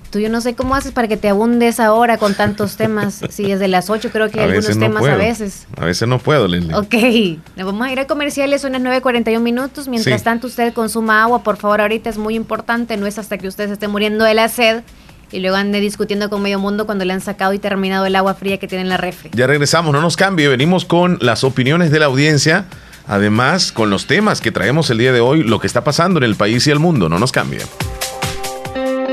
Tú yo no sé cómo haces para que te abundes ahora con tantos temas. Sí, desde las 8 creo que hay algunos no temas puedo. a veces. A veces no puedo, Leslie. Ok, nos vamos a ir a comerciales, son las 9.41 minutos. Mientras Sí. tanto, usted consuma agua, por favor, ahorita es muy importante. No es hasta que usted se esté muriendo de la sed y luego ande discutiendo con medio mundo cuando le han sacado y terminado el agua fría que tiene en la refri. Ya regresamos, no nos cambie. Venimos con las opiniones de la audiencia. Además, con los temas que traemos el día de hoy, lo que está pasando en el país y el mundo. No nos cambie.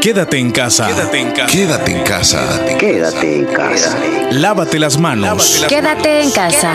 Quédate en casa. Quédate en casa. Quédate en casa. Quédate en casa. Lávate las manos. Quédate en casa.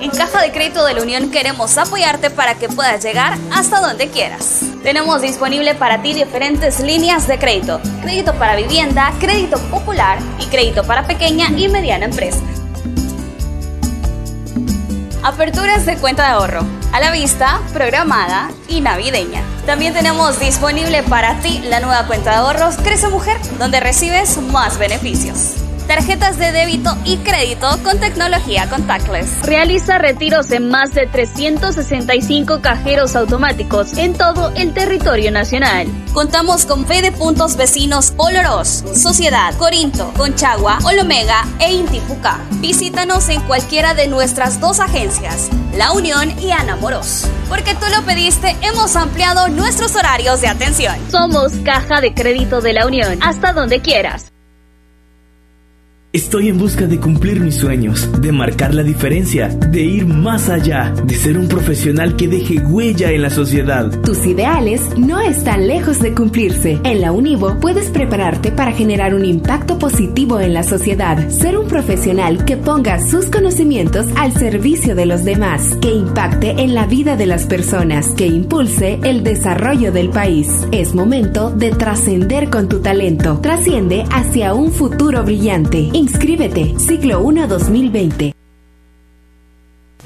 En Caja de Crédito de la Unión queremos apoyarte para que puedas llegar hasta donde quieras. Tenemos disponible para ti diferentes líneas de crédito. Crédito para vivienda, crédito popular y crédito para pequeña y mediana empresa. Aperturas de cuenta de ahorro, a la vista, programada y navideña. También tenemos disponible para ti la nueva cuenta de ahorros Crece Mujer, donde recibes más beneficios tarjetas de débito y crédito con tecnología contactless. Realiza retiros en más de 365 cajeros automáticos en todo el territorio nacional. Contamos con fe de puntos vecinos Olorós, Sociedad, Corinto, Conchagua, Olomega e Intipucá. Visítanos en cualquiera de nuestras dos agencias, La Unión y Ana Moros. Porque tú lo pediste, hemos ampliado nuestros horarios de atención. Somos Caja de Crédito de la Unión, hasta donde quieras. Estoy en busca de cumplir mis sueños, de marcar la diferencia, de ir más allá, de ser un profesional que deje huella en la sociedad. Tus ideales no están lejos de cumplirse. En la Univo puedes prepararte para generar un impacto positivo en la sociedad, ser un profesional que ponga sus conocimientos al servicio de los demás, que impacte en la vida de las personas, que impulse el desarrollo del país. Es momento de trascender con tu talento. Trasciende hacia un futuro brillante. Inscríbete, ciclo 1 2020.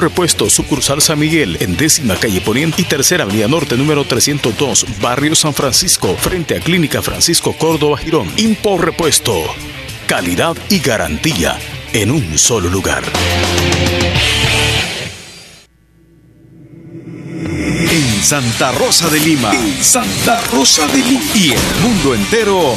Repuesto, sucursal San Miguel, en décima calle Poniente y tercera avenida norte, número 302, barrio San Francisco, frente a Clínica Francisco Córdoba Girón. Impor Repuesto. Calidad y garantía en un solo lugar. En Santa Rosa de Lima. En Santa Rosa de Lima. Y el mundo entero.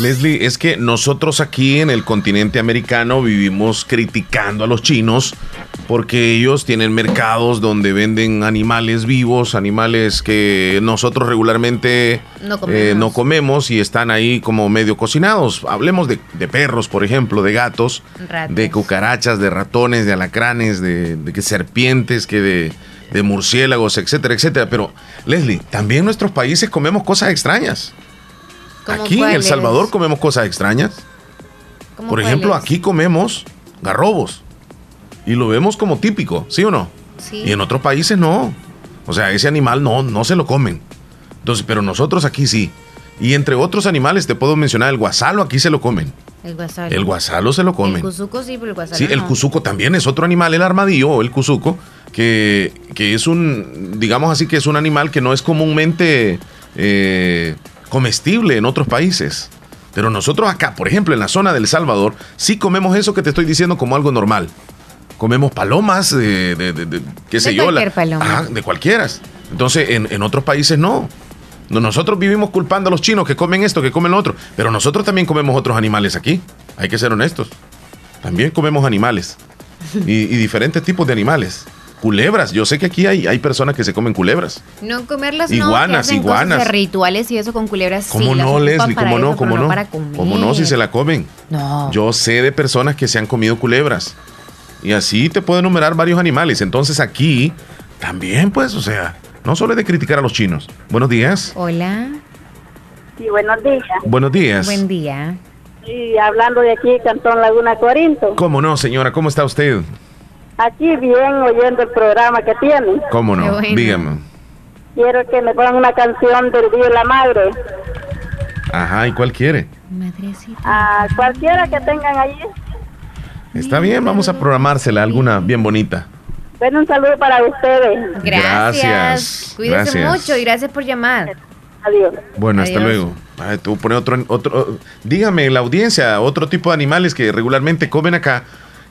Leslie, es que nosotros aquí en el continente americano vivimos criticando a los chinos porque ellos tienen mercados donde venden animales vivos, animales que nosotros regularmente No eh, comemos. no comemos y están ahí como medio cocinados. Hablemos de, de perros, por ejemplo, de gatos, de cucarachas, de ratones, de alacranes, de, serpientes, que de, de murciélagos, etcétera, etcétera. Pero, Leslie, también en nuestros países comemos cosas extrañas. ¿Cómo Aquí en El? Salvador comemos cosas extrañas. ¿Cómo Por ejemplo, aquí comemos garrobos. Y lo vemos como típico, ¿sí o no? Sí. Y en otros países no. O sea, ese animal no, no se lo comen. Entonces, pero nosotros aquí sí. Y entre otros animales te puedo mencionar el guasalo, aquí se lo comen. El guasalo. El guasalo se lo El comen. cuzuco sí, pero el guasalo Sí, el cuzuco también es otro animal, el armadillo o el cuzuco, que, que es un, digamos así, que es un animal que no es comúnmente eh, comestible en otros países. Pero nosotros acá, por ejemplo, en la zona del Salvador, sí comemos eso que te estoy diciendo como algo normal. Comemos palomas, de, de- de- de- qué sé yo. paloma. Ajá, de cualquiera. Entonces, en, en otros países no. No, Nosotros vivimos culpando a los chinos que comen esto, que comen lo otro. Pero nosotros también comemos otros animales aquí. Hay que ser honestos. También comemos animales. Y, y diferentes tipos de animales. Culebras. Yo sé que aquí hay, hay personas que se comen culebras. No comerlas no. Iguanas, que hacen cosas iguanas. de rituales y eso con culebras. ¿Cómo sí, no, Leslie? ¿Cómo no? eso, ¿Cómo no? para comer. ¿Cómo no si se la comen? No. Yo sé de personas que se han comido culebras. Y así te puedo enumerar varios animales. Entonces aquí también, pues, o sea, no solo es de criticar a los chinos. Buenos días. Hola. Sí, buenos días. Buenos días. Buen día. Y hablando de aquí, Cantón Laguna Corinto. ¿Cómo no, señora? ¿Cómo está usted? Aquí bien oyendo el programa que tienen. ¿Cómo no? bueno. Dígame. Quiero que me pongan una canción del Día de la Madre. Ajá, ¿y cuál quiere? A cualquiera que tengan allí. Está bien, vamos a programársela alguna bien bonita. Bueno, un saludo para ustedes. Gracias. Gracias, Cuídese gracias. mucho y gracias por llamar. Adiós. Bueno, hasta Adiós. luego. Ay, tú pone otro, otro, dígame la audiencia, otro tipo de animales que regularmente comen acá,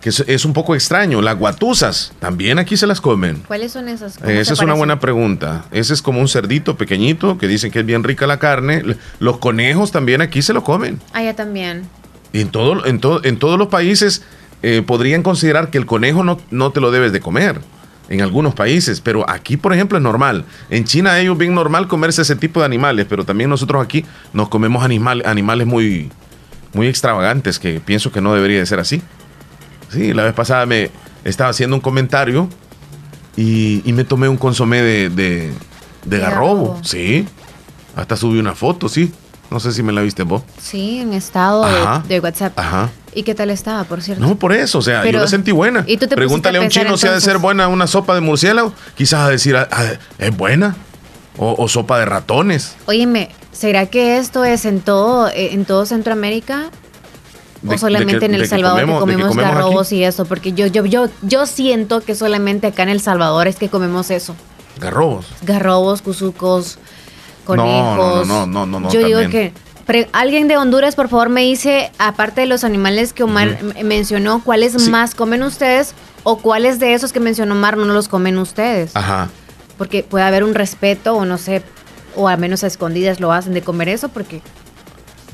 que es, es un poco extraño, las guatusas, también aquí se las comen. ¿Cuáles son? ¿Cómo Eh, Esa es una buena pregunta. Ese es como un cerdito pequeñito que dicen que es bien rica la carne. Los conejos también aquí se lo comen. Ya también. Y en, todo, en, todo, en todos los países eh, podrían considerar que el conejo no, no te lo debes de comer. En algunos países, pero aquí, por ejemplo, es normal. En China ellos ven normal comerse ese tipo de animales, pero también nosotros aquí nos comemos animal, animales muy, muy extravagantes que pienso que no debería de ser así. Sí, la vez pasada me estaba haciendo un comentario y, y me tomé un consomé de, de, de De garrobo. garrobo. Sí, hasta subí una foto, sí. No sé si me la viste vos. Sí, en estado Ajá. de, de WhatsApp. Ajá. ¿Y qué tal estaba, por cierto? No, por eso, o sea, Pero- yo la sentí buena. ¿Y tú te Pregúntale a un chino si ha de ser buena una sopa de murciélago. Quizás a decir, ah, ah, es buena. O, o sopa de ratones. Óyeme, ¿será que esto es en todo, eh, en todo Centroamérica? O solamente que- en El Salvador que comemos- de que comemos, comemos aquí. garrobos y eso, porque yo, yo, yo, yo siento que solamente acá en El Salvador es que comemos eso. Garrobos. Garrobos, cuzucos, No, no, conejos. no, no, no, no, Yo digo que pre- alguien de Honduras, por favor, me dice, aparte de los animales que Omar mencionó, ¿cuáles Sí. más comen ustedes o cuáles de esos que mencionó Omar no los comen ustedes? Ajá. Porque puede haber un respeto o no sé, o al menos a escondidas lo hacen de comer eso porque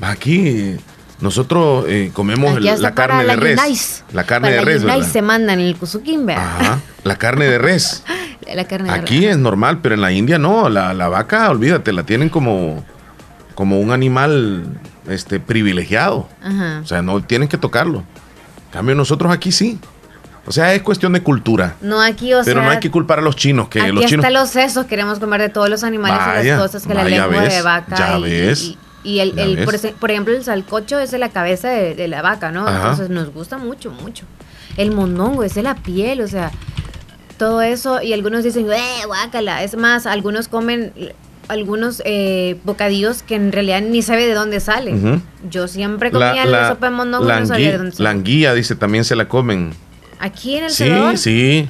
Aquí nosotros eh, comemos hasta la carne de la res. La carne de la res, yunais ¿verdad? se mandan el kuzukin. Ajá. La carne de res. *laughs* La carne de Aquí es normal, pero en la India no. La, la vaca, olvídate, la tienen como, como un animal este, privilegiado. Ajá. O sea, no tienen que tocarlo. En cambio, nosotros aquí sí. O sea, es cuestión de cultura. No aquí, o pero sea, no hay que culpar a los chinos, que aquí los chinos. hasta los sesos queremos comer de todos los animales y Vaya, las cosas que la lengua de ves, vaca ya y, ves, y- y el, ya el- ves. por, ese- por ejemplo el salcocho es de la cabeza de, de la vaca, ¿no? Ajá. Entonces nos gusta mucho, mucho. El mondongo es de la piel, o sea, todo eso y algunos dicen, ¡eh, guácala! Es más, algunos comen algunos eh, bocadillos que en realidad ni sabe de dónde salen. Ujú. Yo siempre comía la, sopa de mondongo y la no sabía de dónde la salía. anguilla, dice, también se la comen. Aquí en El Sí, Salvador, sí.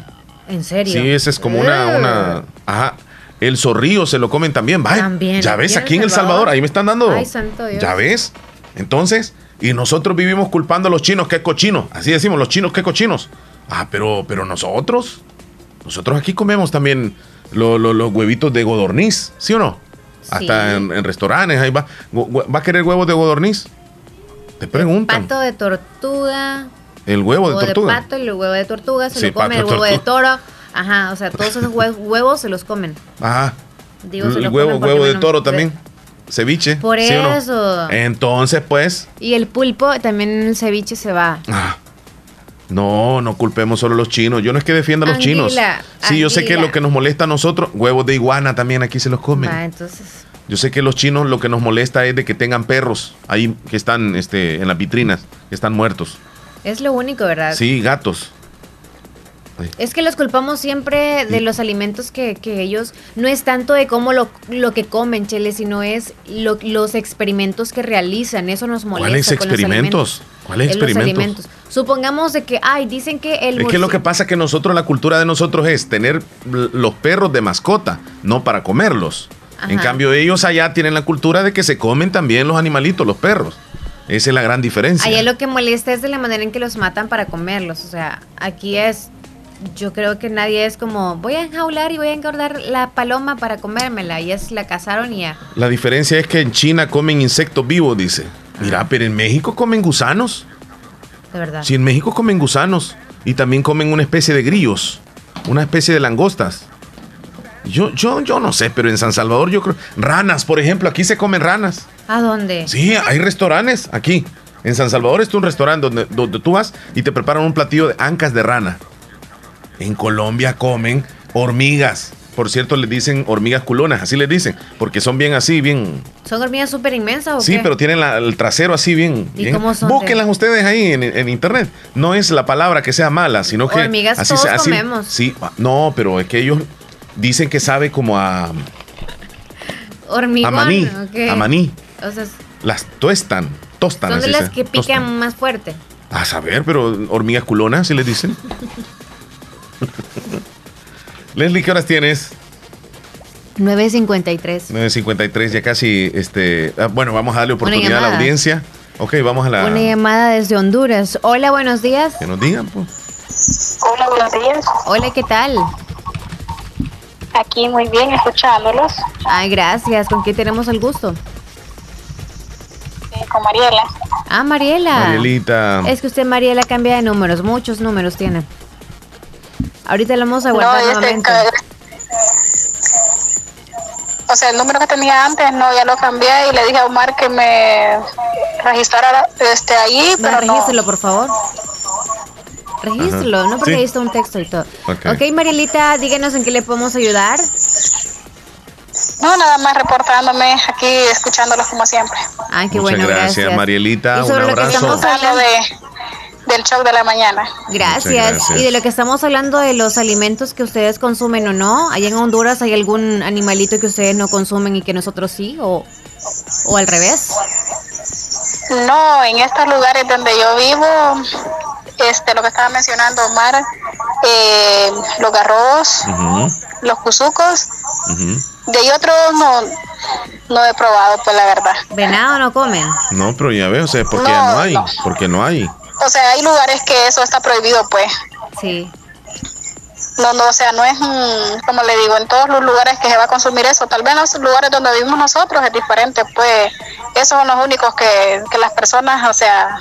¿en serio? Sí, ese es como una, una. Ajá. El zorrillo se lo comen también. Vaya. También, Ya ves, aquí en El El Salvador, ahí me están dando. Ay, santo Dios. Ya ves. Entonces, y nosotros vivimos culpando a los chinos que cochinos. Así decimos, los chinos que cochinos. Ah, pero, pero nosotros. Nosotros aquí comemos también lo- lo- los huevitos de godorniz, ¿sí o no? Hasta en, en restaurantes, ahí va. ¿Va a querer huevos de godorniz? Te preguntan. Pato de tortuga, El huevo de huevo tortuga. de pato y el huevo de tortuga se Sí, lo comen, pato el huevo de toro. Ajá, o sea, todos esos hue- huevos se los comen. Ajá. Digo, se los huevo, comen huevo de toro también. Ceviche. Por ¿sí o no? eso. Entonces, pues, Y el pulpo también el ceviche se va. ah, no, no culpemos solo a los chinos. Yo no es que defienda a los Anguila, chinos. Sí, yo sé que lo que nos molesta a nosotros, huevos de iguana también aquí se los comen. Va, entonces. Yo sé que los chinos lo que nos molesta es de que tengan perros ahí que están este, en las vitrinas, que están muertos. Es lo único, ¿verdad? Sí, gatos. Es que los culpamos siempre de los alimentos que, que ellos, no es tanto de cómo lo, lo que comen, Chele, sino es lo- los experimentos que realizan, eso nos molesta. ¿Cuáles experimentos? ¿Cuáles experimentos? alimentos. Supongamos de que, ay, dicen que el Es que lo que pasa es que nosotros, la cultura de nosotros es tener los perros de mascota, no para comerlos. En cambio, ellos allá tienen la cultura de que se comen también los animalitos, los perros. Esa es la gran diferencia. Allá lo que molesta es de la manera en que los matan para comerlos. O sea, aquí es. Yo creo que nadie es como, voy a enjaular y voy a engordar la paloma para comérmela. Y es la cazaron y ya. La diferencia es que en China comen insectos vivos, dice. Mira, pero en México comen gusanos. De verdad. Sí, en México comen gusanos. Y también comen una especie de grillos. Una especie de langostas. Yo, yo, yo no sé, pero en San Salvador yo creo. Ranas, por ejemplo, aquí se comen ranas. ¿A dónde? Sí, hay restaurantes aquí. En San Salvador está un restaurante donde, donde tú vas y te preparan un platillo de ancas de rana. En Colombia comen hormigas. por cierto, le dicen hormigas culonas, así les dicen, porque son bien así, bien... ¿Son hormigas súper inmensas o Sí, qué? pero tienen la- el trasero así bien... ¿Y bien- cómo son de- Búsquenlas ustedes ahí en, en internet. No es la palabra que sea mala, sino que... Hormigas así todos así- comemos. Sí, no, pero es que ellos dicen que sabe como a, Hormigón. a maní. ok. A maní. O sea, Las tuestan, tostan. son de así las que tostan. pican más fuerte. A saber, pero hormigas culonas, si les dicen. *laughs* *laughs* Leslie, ¿qué horas tienes? 9.53. 9.53, ya casi, este, ah, bueno, vamos a darle oportunidad a la audiencia. Ok, vamos a la... Una llamada desde Honduras. Hola, buenos días. Que nos digan, pues. Hola, buenos días. Hola, ¿qué tal? Aquí muy bien, escuchándolos. Ay, gracias. ¿Con quién tenemos el gusto? eh, con Mariela. Ah, Mariela. Marielita. Es que usted, Mariela, cambia de números. Muchos números tiene. Ahorita lo vamos a guardar este, nuevamente. o sea, el número que tenía antes, no, ya lo cambié y le dije a Omar que me registrara este ahí, Va, pero no. regístrelo, por favor. Regístrelo, Ajá. no porque Sí. ahí está un texto y todo. Ok. ok, Marielita, díganos en qué le podemos ayudar. No, nada más reportándome aquí, escuchándolos como siempre. Ay, qué Muchas bueno, gracias, gracias. Marielita. Y Un lo que abrazo. estamos Hablando de, del show de la mañana. Gracias. gracias. Y de lo que estamos hablando de los alimentos que ustedes consumen o no, allá en Honduras hay algún animalito que ustedes no consumen y que nosotros sí, o, o al revés. No, en estos lugares donde yo vivo, este, lo que estaba mencionando Omar, eh, los garros, los cuzucos, ujú. de ahí otros no, no he probado, pues la verdad. Venado no comen. No, pero ya veo, o sea, porque ya No, no hay, no. porque no hay. O sea, hay lugares que eso está prohibido, pues. Sí. No, no, o sea, no es, mm, como le digo, en todos los lugares que se va a consumir eso. Tal vez en los lugares donde vivimos nosotros es diferente, pues. Esos son los únicos que, que las personas, o sea,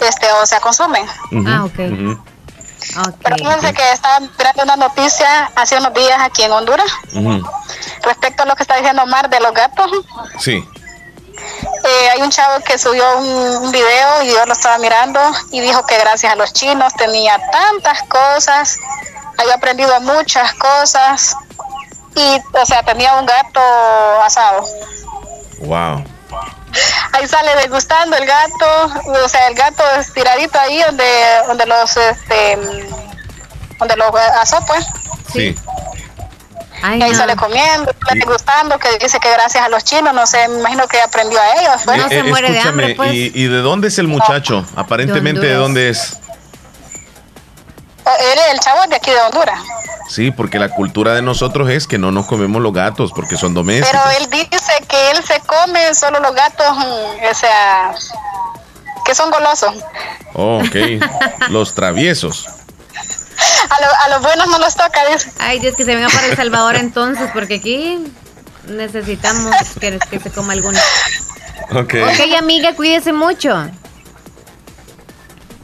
este, o sea, consumen. Ah, ok. ujú, Pero fíjense que estaba mirando una noticia hace unos días aquí en Honduras respecto a lo que está diciendo Omar de los gatos. Sí. Eh, hay un chavo que subió un, un video y yo lo estaba mirando y dijo que gracias a los chinos tenía tantas cosas, había aprendido muchas cosas y, o sea, tenía un gato asado. Wow. Ahí sale degustando el gato, o sea, el gato estiradito ahí donde, donde los, este, donde los asó, pues. Sí. Ay, ahí no. sale comiendo, degustando, que dice que gracias a los chinos, no sé, me imagino que aprendió a ellos. pues. Eh, eh, escúchame, pues. ¿y, y de dónde es el muchacho? Aparentemente, ¿de Honduras. dónde es? Él, el chavo es de aquí de Honduras. Sí, porque la cultura de nosotros es que no nos comemos los gatos porque son domésticos. Pero él dice que él se come solo los gatos, mm, o sea, que son golosos. Oh, ok. *laughs* los traviesos. A, lo- a los buenos no los toca, dice. Ay, Dios, que se venga para El Salvador entonces, porque aquí necesitamos que, que se coma alguno. Ok. Ok, amiga, cuídese mucho.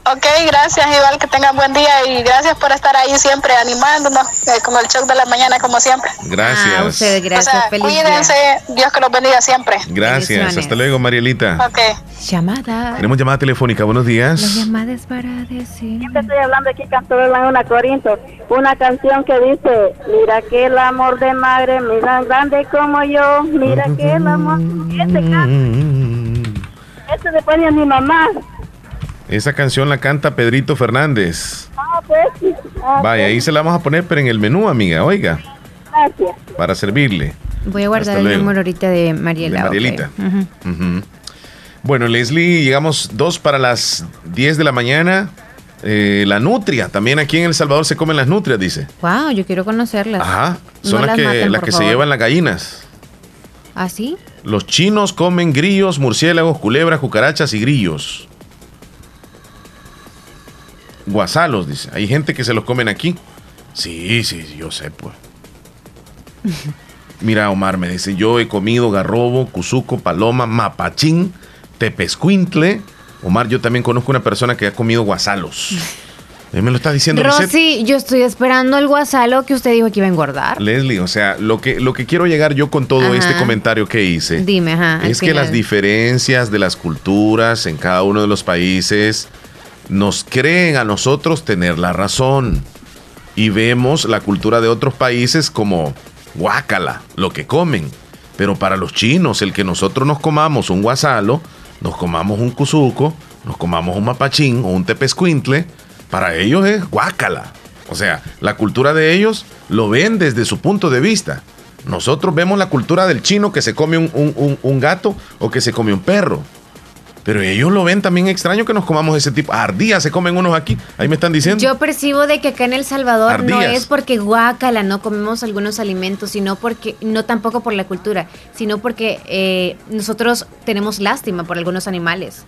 Ok, gracias, igual que tengan buen día y gracias por estar ahí siempre animándonos eh, con el show de la mañana como siempre. Gracias. Ah, ustedes, gracias. O sea, Feliz cuídense, Dios que los bendiga siempre. Gracias. Hasta luego, Marielita. Ok. Llamada. Tenemos llamada telefónica. Buenos La días. llamada es para decir. Siempre estoy hablando aquí, en una Corinto, una canción que dice, mira que el amor de madre, mira grande como yo, mira que el amor, este canto, este le ponía a mi mamá. Esa canción la canta Pedrito Fernández. Ah, pues, ah, Vaya, ahí se la vamos a poner, pero en el menú, amiga. Oiga, gracias. para servirle. Voy a guardar Hasta el número ahorita de Mariela. De. Marielita. Bueno, Leslie, llegamos dos para las 10 de la mañana. Eh, la nutria, también aquí en El Salvador se comen las nutrias, dice. Wow, yo quiero conocerlas. Ajá, No son las las que, maten, las que se llevan las gallinas. ¿Ah, sí? Los chinos comen grillos, murciélagos, culebras, cucarachas y grillos. Guasalos, dice. Hay gente que se los comen aquí. Sí, sí, yo sé, pues. *laughs* Mira, Omar me dice, yo he comido garrobo, cuzuco, paloma, mapachín, tepescuintle. Omar, yo también conozco una persona que ha comido guasalos. *laughs* Él me lo está diciendo. Rosy, yo estoy esperando el guasalo que usted dijo que iba a engordar. Leslie, o sea, lo que, lo que quiero llegar yo con todo Ajá. este comentario que hice Dime, ajá. es que final. las diferencias de las culturas en cada uno de los países nos creen a nosotros tener la razón. y vemos la cultura de otros países como guácala, lo que comen. Pero para los chinos, el que nosotros nos comamos un guasalo, nos comamos un cuzuco, nos comamos un mapachín o un tepescuintle, para ellos es guácala. O sea, la cultura de ellos lo ven desde su punto de vista. Nosotros vemos la cultura del chino que se come un, un- un gato o que se come un perro. Pero ellos lo ven también extraño que nos comamos ese tipo. Ardías se comen unos aquí. Ahí me están diciendo. Yo percibo de que acá en El Salvador no es porque guácala no comemos algunos alimentos, sino porque, no tampoco por la cultura, sino porque eh, nosotros tenemos lástima por algunos animales.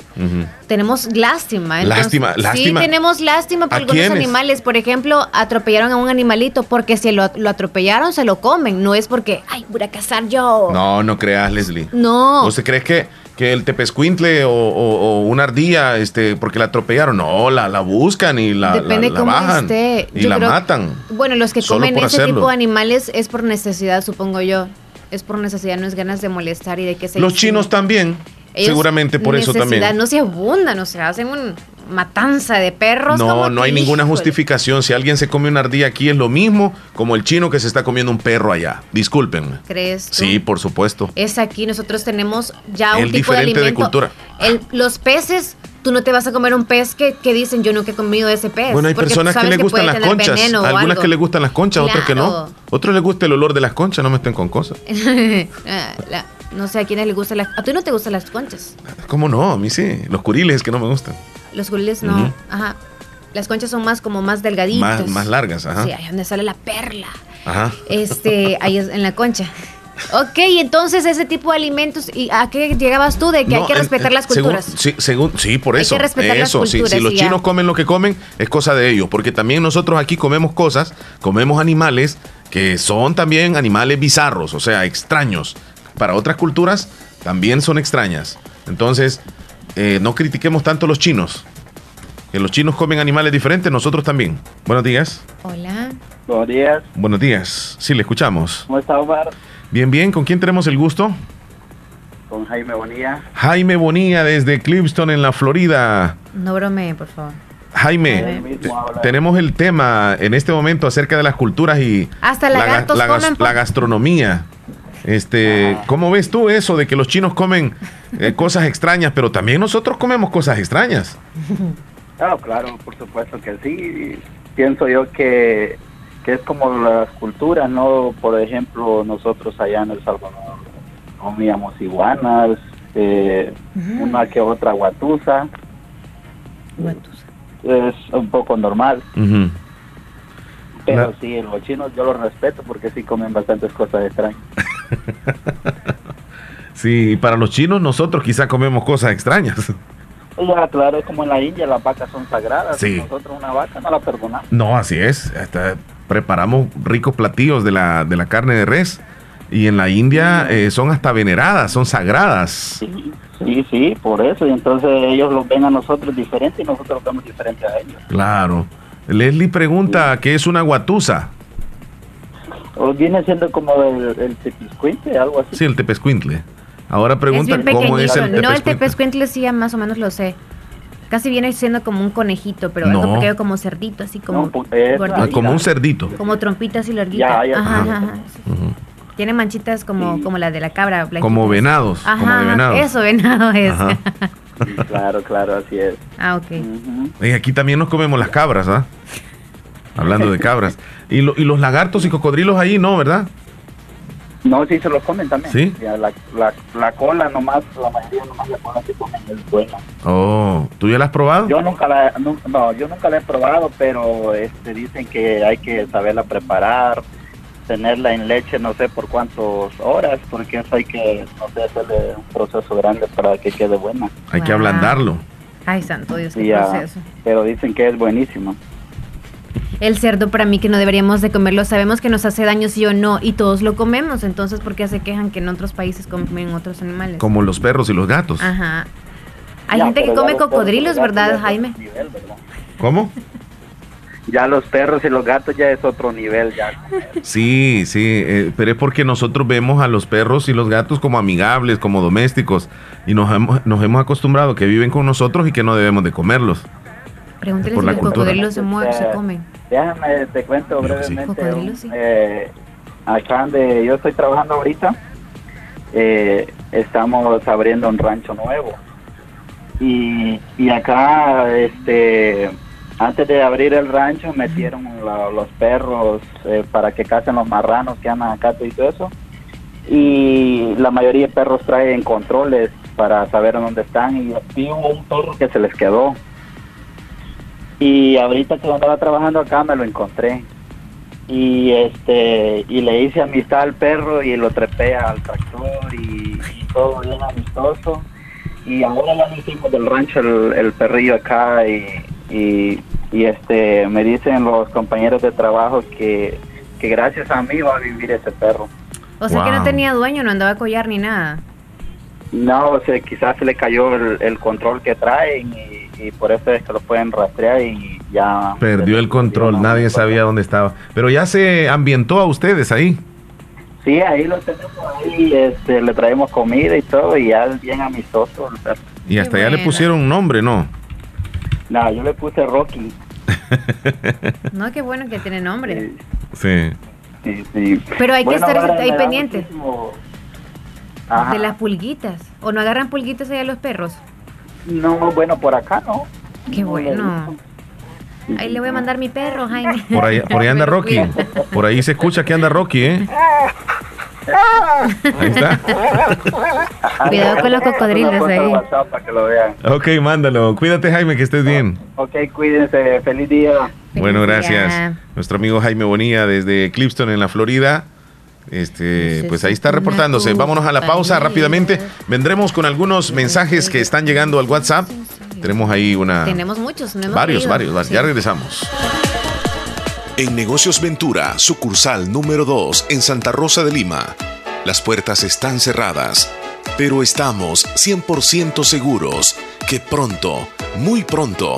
Tenemos lástima. Lástima, lástima. Sí, tenemos lástima por ¿A algunos quiénes? animales. Por ejemplo, atropellaron a un animalito porque si lo, lo atropellaron se lo comen. No es porque, ay, voy a cazar yo. No, no creas, Leslie. No. ¿Usted cree que, que el tepescuintle o, o- o una ardilla, este, porque la atropellaron? No, la, la buscan y la, Depende la- la bajan esté. y Yo la creo- matan. Bueno, los que comen ese hacerlo. tipo de animales es por necesidad, supongo yo. Es por necesidad, no es ganas de molestar y de que se Los chinos también, Ellos seguramente por eso también. No se abundan, o sea, hacen una matanza de perros. No, no hay ninguna justificación. Si alguien se come una ardilla aquí es lo mismo como el chino que se está comiendo un perro allá. Discúlpenme. ¿Crees tú? Sí, por supuesto. Es aquí, nosotros tenemos ya un tipo diferente de alimento. cultura. El- los peces, tú no te vas a comer un pez que, que dicen yo nunca he comido ese pez. Bueno, hay tú personas que sabes le gustan las conchas. Algunas que le gustan las conchas, otras que no. Claro. Otros les gusta el olor de las conchas, no me estén con cosas. *laughs* Ah, la- no sé a quiénes les gustan las. A ti no te gustan las conchas. ¿Cómo no? A mí sí. Los curiles que no me gustan. Los guliles no. Ajá. Las conchas son más como más delgaditas. Más, más largas, ajá. Sí, ahí es donde sale la perla. Ajá. Este, ahí es en la concha. Ok, entonces ese tipo de alimentos, ¿y a qué llegabas tú de que hay que respetar en- las según- culturas? sí, según, sí, por Hay eso. que respetar las eso, sí, culturas si los y ya. chinos comen lo que comen, es cosa de ellos. Porque también nosotros aquí comemos cosas, comemos animales que son también animales bizarros, o sea, extraños. Para otras culturas también son extrañas. Entonces, eh, no critiquemos tanto a los chinos. Que los chinos comen animales diferentes, nosotros también. Buenos días. Hola. Buenos días. Buenos días. Sí, le escuchamos. ¿Cómo está Omar? Bien, bien. ¿Con quién tenemos el gusto? Con Jaime Bonilla. Jaime Bonilla desde Clipston, en la Florida. No bromee, por favor. Jaime, Jaime. te- tenemos el tema en este momento acerca de las culturas y Hasta la, comen, pa- gastronomía. Este, ¿cómo ves tú eso de que los chinos comen eh, cosas extrañas, pero también nosotros comemos cosas extrañas? Ah, claro, por supuesto que sí. Pienso yo que, que es como las culturas, ¿no? Por ejemplo, nosotros allá en El Salvador comíamos iguanas, eh, una que otra guatusa. Es un poco normal. Pero La- sí, los chinos yo los respeto porque sí comen bastantes cosas extrañas. *laughs* Sí, para los chinos nosotros quizá comemos cosas extrañas. Ya, claro, es como en la India las vacas son sagradas. Sí. Nosotros una vaca no la perdonamos. No, así es. Hasta preparamos ricos platillos de la, de la carne de res. Y en la India eh, son hasta veneradas, son sagradas. Sí, sí, por eso. Y entonces ellos los ven a nosotros diferente y nosotros los vemos diferente a ellos. Claro. Leslie pregunta qué es una guatusa. O viene siendo como el, el tepiscuinte, algo así. Sí, el tepescuintle. Ahora pregunta es bien cómo es el no, el tepescuintle. tepescuintle sí, ya más o menos lo sé. Casi viene siendo como un conejito, pero No. algo pequeño como cerdito, así como es- gordito. Ah, como un cerdito. Como trompitas y larguitas. Ya, ya. Ajá, Ajá. ajá, ajá. Tiene manchitas como, como la de la cabra. blanquitas. Como venados, Ajá, como de venado. eso, venado es. *laughs* *laughs* Claro, claro, así es. ah, ok. Y aquí también nos comemos las cabras, ¿ah? Hablando de cabras. Y, lo- y los lagartos y cocodrilos ahí no, ¿verdad? No, sí se los comen también. ¿Sí? Ya, la, la, la cola nomás, la mayoría nomás la cola que comen es buena. Oh, ¿tú ya la has probado? Yo nunca la, no, yo nunca la he probado, pero este, dicen que hay que saberla preparar, tenerla en leche no sé por cuántas horas, porque eso hay que, no sé, hacerle un proceso grande para que quede buena. Hay que ablandarlo. Ay, santo Dios, qué Y ya, proceso. pero dicen que es buenísimo. El cerdo para mí que no deberíamos de comerlo, sabemos que nos hace daño sí o no, y todos lo comemos, entonces ¿por qué se quejan que en otros países comen otros animales? Como los perros y los gatos. Ajá. Hay Ya, gente que come cocodrilos, ¿verdad, Jaime? nivel, ¿verdad? ¿Cómo? Ya los perros y los gatos ya es otro nivel, ya. Sí, sí, eh, pero es porque nosotros vemos a los perros y los gatos como amigables, como domésticos, y nos hemos, nos hemos acostumbrado que viven con nosotros y que no debemos de comerlos. Pregúntale Por si la los cultura. cocodrilos se, mueven, se comen. Déjame, te cuento brevemente. Cocodrilo, sí. eh, acá donde yo estoy trabajando ahorita, eh, estamos abriendo un rancho nuevo. Y, y acá, este, antes de abrir el rancho, metieron los perros eh, para que cacen los marranos que andan acá y todo eso. Y la mayoría de perros traen controles para saber dónde están. Y vi hubo un perro que se les quedó. Y ahorita que andaba trabajando acá me lo encontré. Y este y le hice amistad al perro y lo trepé al tractor y, todo bien amistoso. Y ahora ya hicimos del rancho el, el perrillo acá y, y, y, este me dicen los compañeros de trabajo que, que gracias a mí va a vivir ese perro. O sea que no tenía dueño, no andaba a collar ni nada. No, o sea, quizás se le cayó el, el control que traen y, y por eso es que lo pueden rastrear y ya Perdió el control, nadie sabía dónde estaba. Pero ya se ambientó a ustedes ahí. Sí, ahí lo tenemos ahí, este, le traemos comida y todo y ya es bien amistoso. el perro. Y hasta ya le pusieron un nombre, ¿no? No, yo le puse Rocky. *laughs* No, qué bueno que tiene nombre. Sí. Sí, sí. Pero hay que estar ahí pendiente muchísimo- de las pulguitas. ¿O no agarran pulguitas allá los perros? No, bueno, por acá no. Qué bueno. Ahí le voy a mandar mi perro, Jaime. Por ahí, por ahí *laughs* anda Rocky. Por ahí se escucha que anda Rocky, ¿eh? *laughs* Ahí está. *laughs* Cuidado con los cocodrilos ahí. al WhatsApp para que lo vean. Ok, mándalo. Cuídate, Jaime, que estés bien. Ok, cuídense. Feliz día. Bueno, día. gracias. Nuestro amigo Jaime Bonilla desde Clipston, en la Florida. Este, pues ahí está reportándose. Vámonos a la pausa rápidamente. Vendremos con algunos mensajes que están llegando al WhatsApp. Tenemos ahí una. Tenemos muchos, no hemos Varios, leído. varios, varios. Ya regresamos. En Negocios Ventura, sucursal número 2 en Santa Rosa de Lima. Las puertas están cerradas, pero estamos 100% seguros que pronto, muy pronto,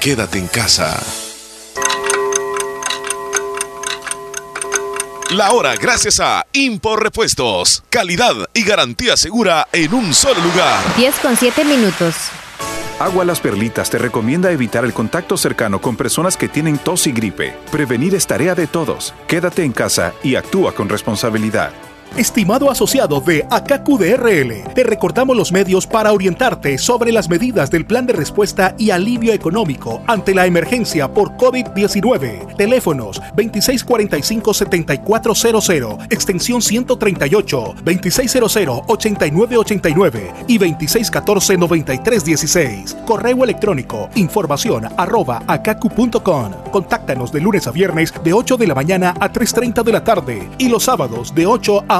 Quédate en casa. La hora gracias a Impor Repuestos. Calidad y garantía segura en un solo lugar. 10 con 7 minutos. Agua Las Perlitas te recomienda evitar el contacto cercano con personas que tienen tos y gripe. Prevenir es tarea de todos. Quédate en casa y actúa con responsabilidad. Estimado asociado de AKQDRL, te recordamos los medios para orientarte sobre las medidas del plan de respuesta y alivio económico ante la emergencia por COVID-19. Teléfonos 2645-7400, extensión 138, 2600-8989 y 2614-9316. Correo electrónico información arroba akaku.com. Contáctanos de lunes a viernes de 8 de la mañana a 3.30 de la tarde y los sábados de 8 a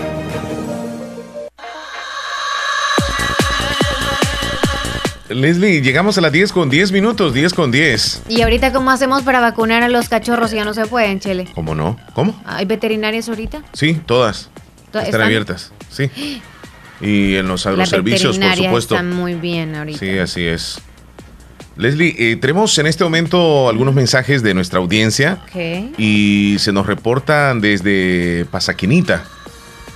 Leslie, llegamos a las 10 con 10 minutos, 10 con 10. ¿Y ahorita cómo hacemos para vacunar a los cachorros? Ya no se pueden, Chele. ¿Cómo no? ¿Cómo? ¿Hay veterinarias ahorita? Sí, todas. Están, ¿Están? abiertas, sí. *gasps* Y en los agroservicios, por supuesto. están muy bien ahorita. Sí, así es. Leslie, eh, tenemos en este momento algunos mensajes de nuestra audiencia y se nos reportan desde Pasaquinita.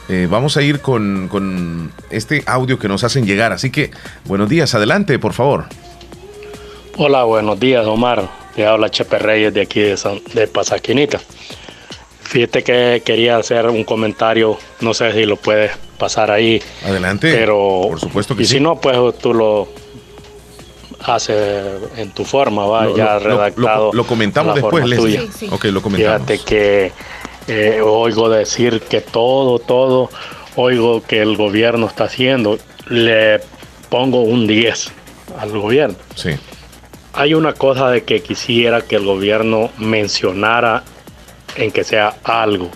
Eh, vamos a ir con, con este audio que nos hacen llegar. Así que, buenos días, adelante, por favor. Hola, buenos días, Omar. Te habla Chepe Reyes de aquí de, San- de Pasaquinita. Fíjate que quería hacer un comentario, no sé si lo puedes pasar ahí. Adelante. Pero, por supuesto que y sí. si no, pues tú lo haces en tu forma, va, Lo- ya lo- redactado. lo- lo comentamos después, Leslie. Sí, sí. Ok, lo comentamos. Fíjate que eh, oigo decir que todo, todo, oigo que el gobierno está haciendo. Le pongo un 10 al gobierno. Sí. Hay una cosa de que quisiera que el gobierno mencionara en que sea algo,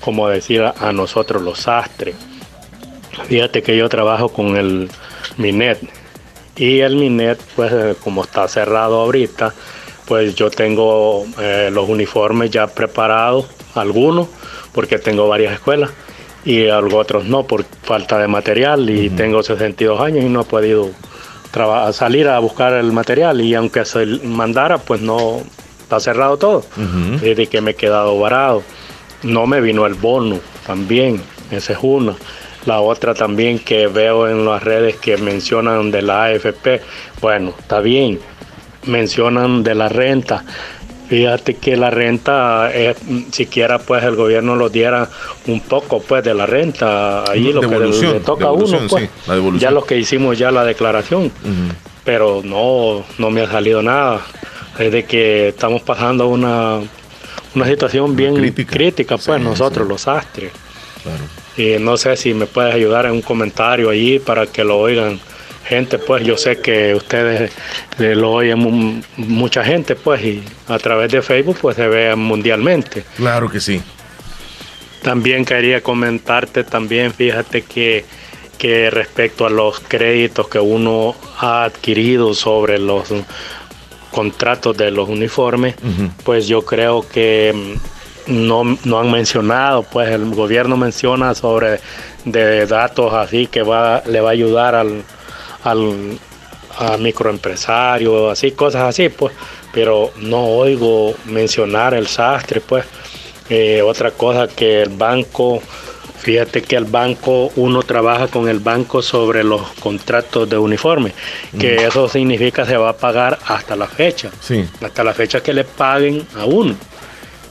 como decir a, nosotros los sastres. Fíjate que yo trabajo con el Minet y el Minet, pues eh, como está cerrado ahorita, pues yo tengo eh, los uniformes ya preparados, algunos, porque tengo varias escuelas y algo otros no por falta de material y tengo 62 años y no he podido salir a buscar el material y aunque se mandara pues no está cerrado todo. Desde que me he quedado varado. No me vino el bono también esa es una. La otra también que veo en las redes que mencionan de la AFP bueno está bien mencionan de la renta Fíjate que la renta, eh, siquiera pues el gobierno lo diera un poco pues de la renta, ahí lo que le, le toca a uno, pues. sí, ya los que hicimos ya la declaración, pero no, no me ha salido nada. Es de que estamos pasando una, una situación bien crítica, pues nosotros los astres. Y no sé si me puedes ayudar en un comentario allí para que lo oigan gente, pues yo sé que ustedes eh, lo oyen mu- mucha gente, pues, y a través de Facebook pues se ve mundialmente. Claro que sí. También quería comentarte también, fíjate que, que respecto a los créditos que uno ha adquirido sobre los contratos de los uniformes, pues yo creo que mm, no, no han mencionado, pues el gobierno menciona sobre de datos así que va, le va a ayudar al, al a microempresario, así, cosas así, pues, pero no oigo mencionar el sastre, pues. Eh, otra cosa que el banco, fíjate que el banco, uno trabaja con el banco sobre los contratos de uniforme, que Mm. eso significa se va a pagar hasta la fecha, Sí. hasta la fecha que le paguen a uno.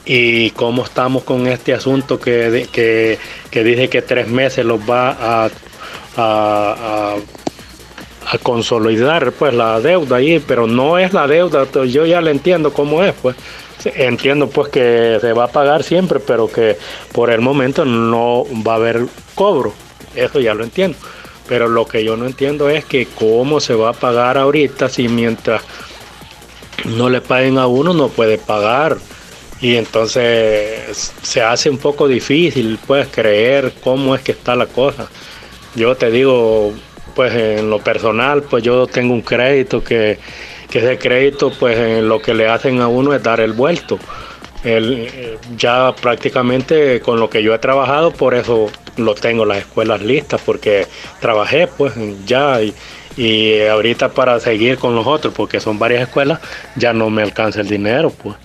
Y cómo estamos con este asunto que, que, que dice que tres meses los va a, a- a- consolidar pues la deuda ahí, pero no es la deuda, yo ya le entiendo cómo es, pues. Entiendo pues que se va a pagar siempre, pero que por el momento no va a haber cobro, eso ya lo entiendo, pero lo que yo no entiendo es que cómo se va a pagar ahorita si mientras no le paguen a uno no puede pagar. Y entonces se hace un poco difícil pues creer cómo es que está la cosa. Yo te digo, pues en lo personal, pues yo tengo un crédito que, que ese crédito, pues en lo que le hacen a uno es dar el vuelto. El, eh, ya prácticamente con lo que yo he trabajado, por eso lo tengo las escuelas listas, porque trabajé pues ya y, y ahorita para seguir con los otros, porque son varias escuelas, ya no me alcanza el dinero, pues.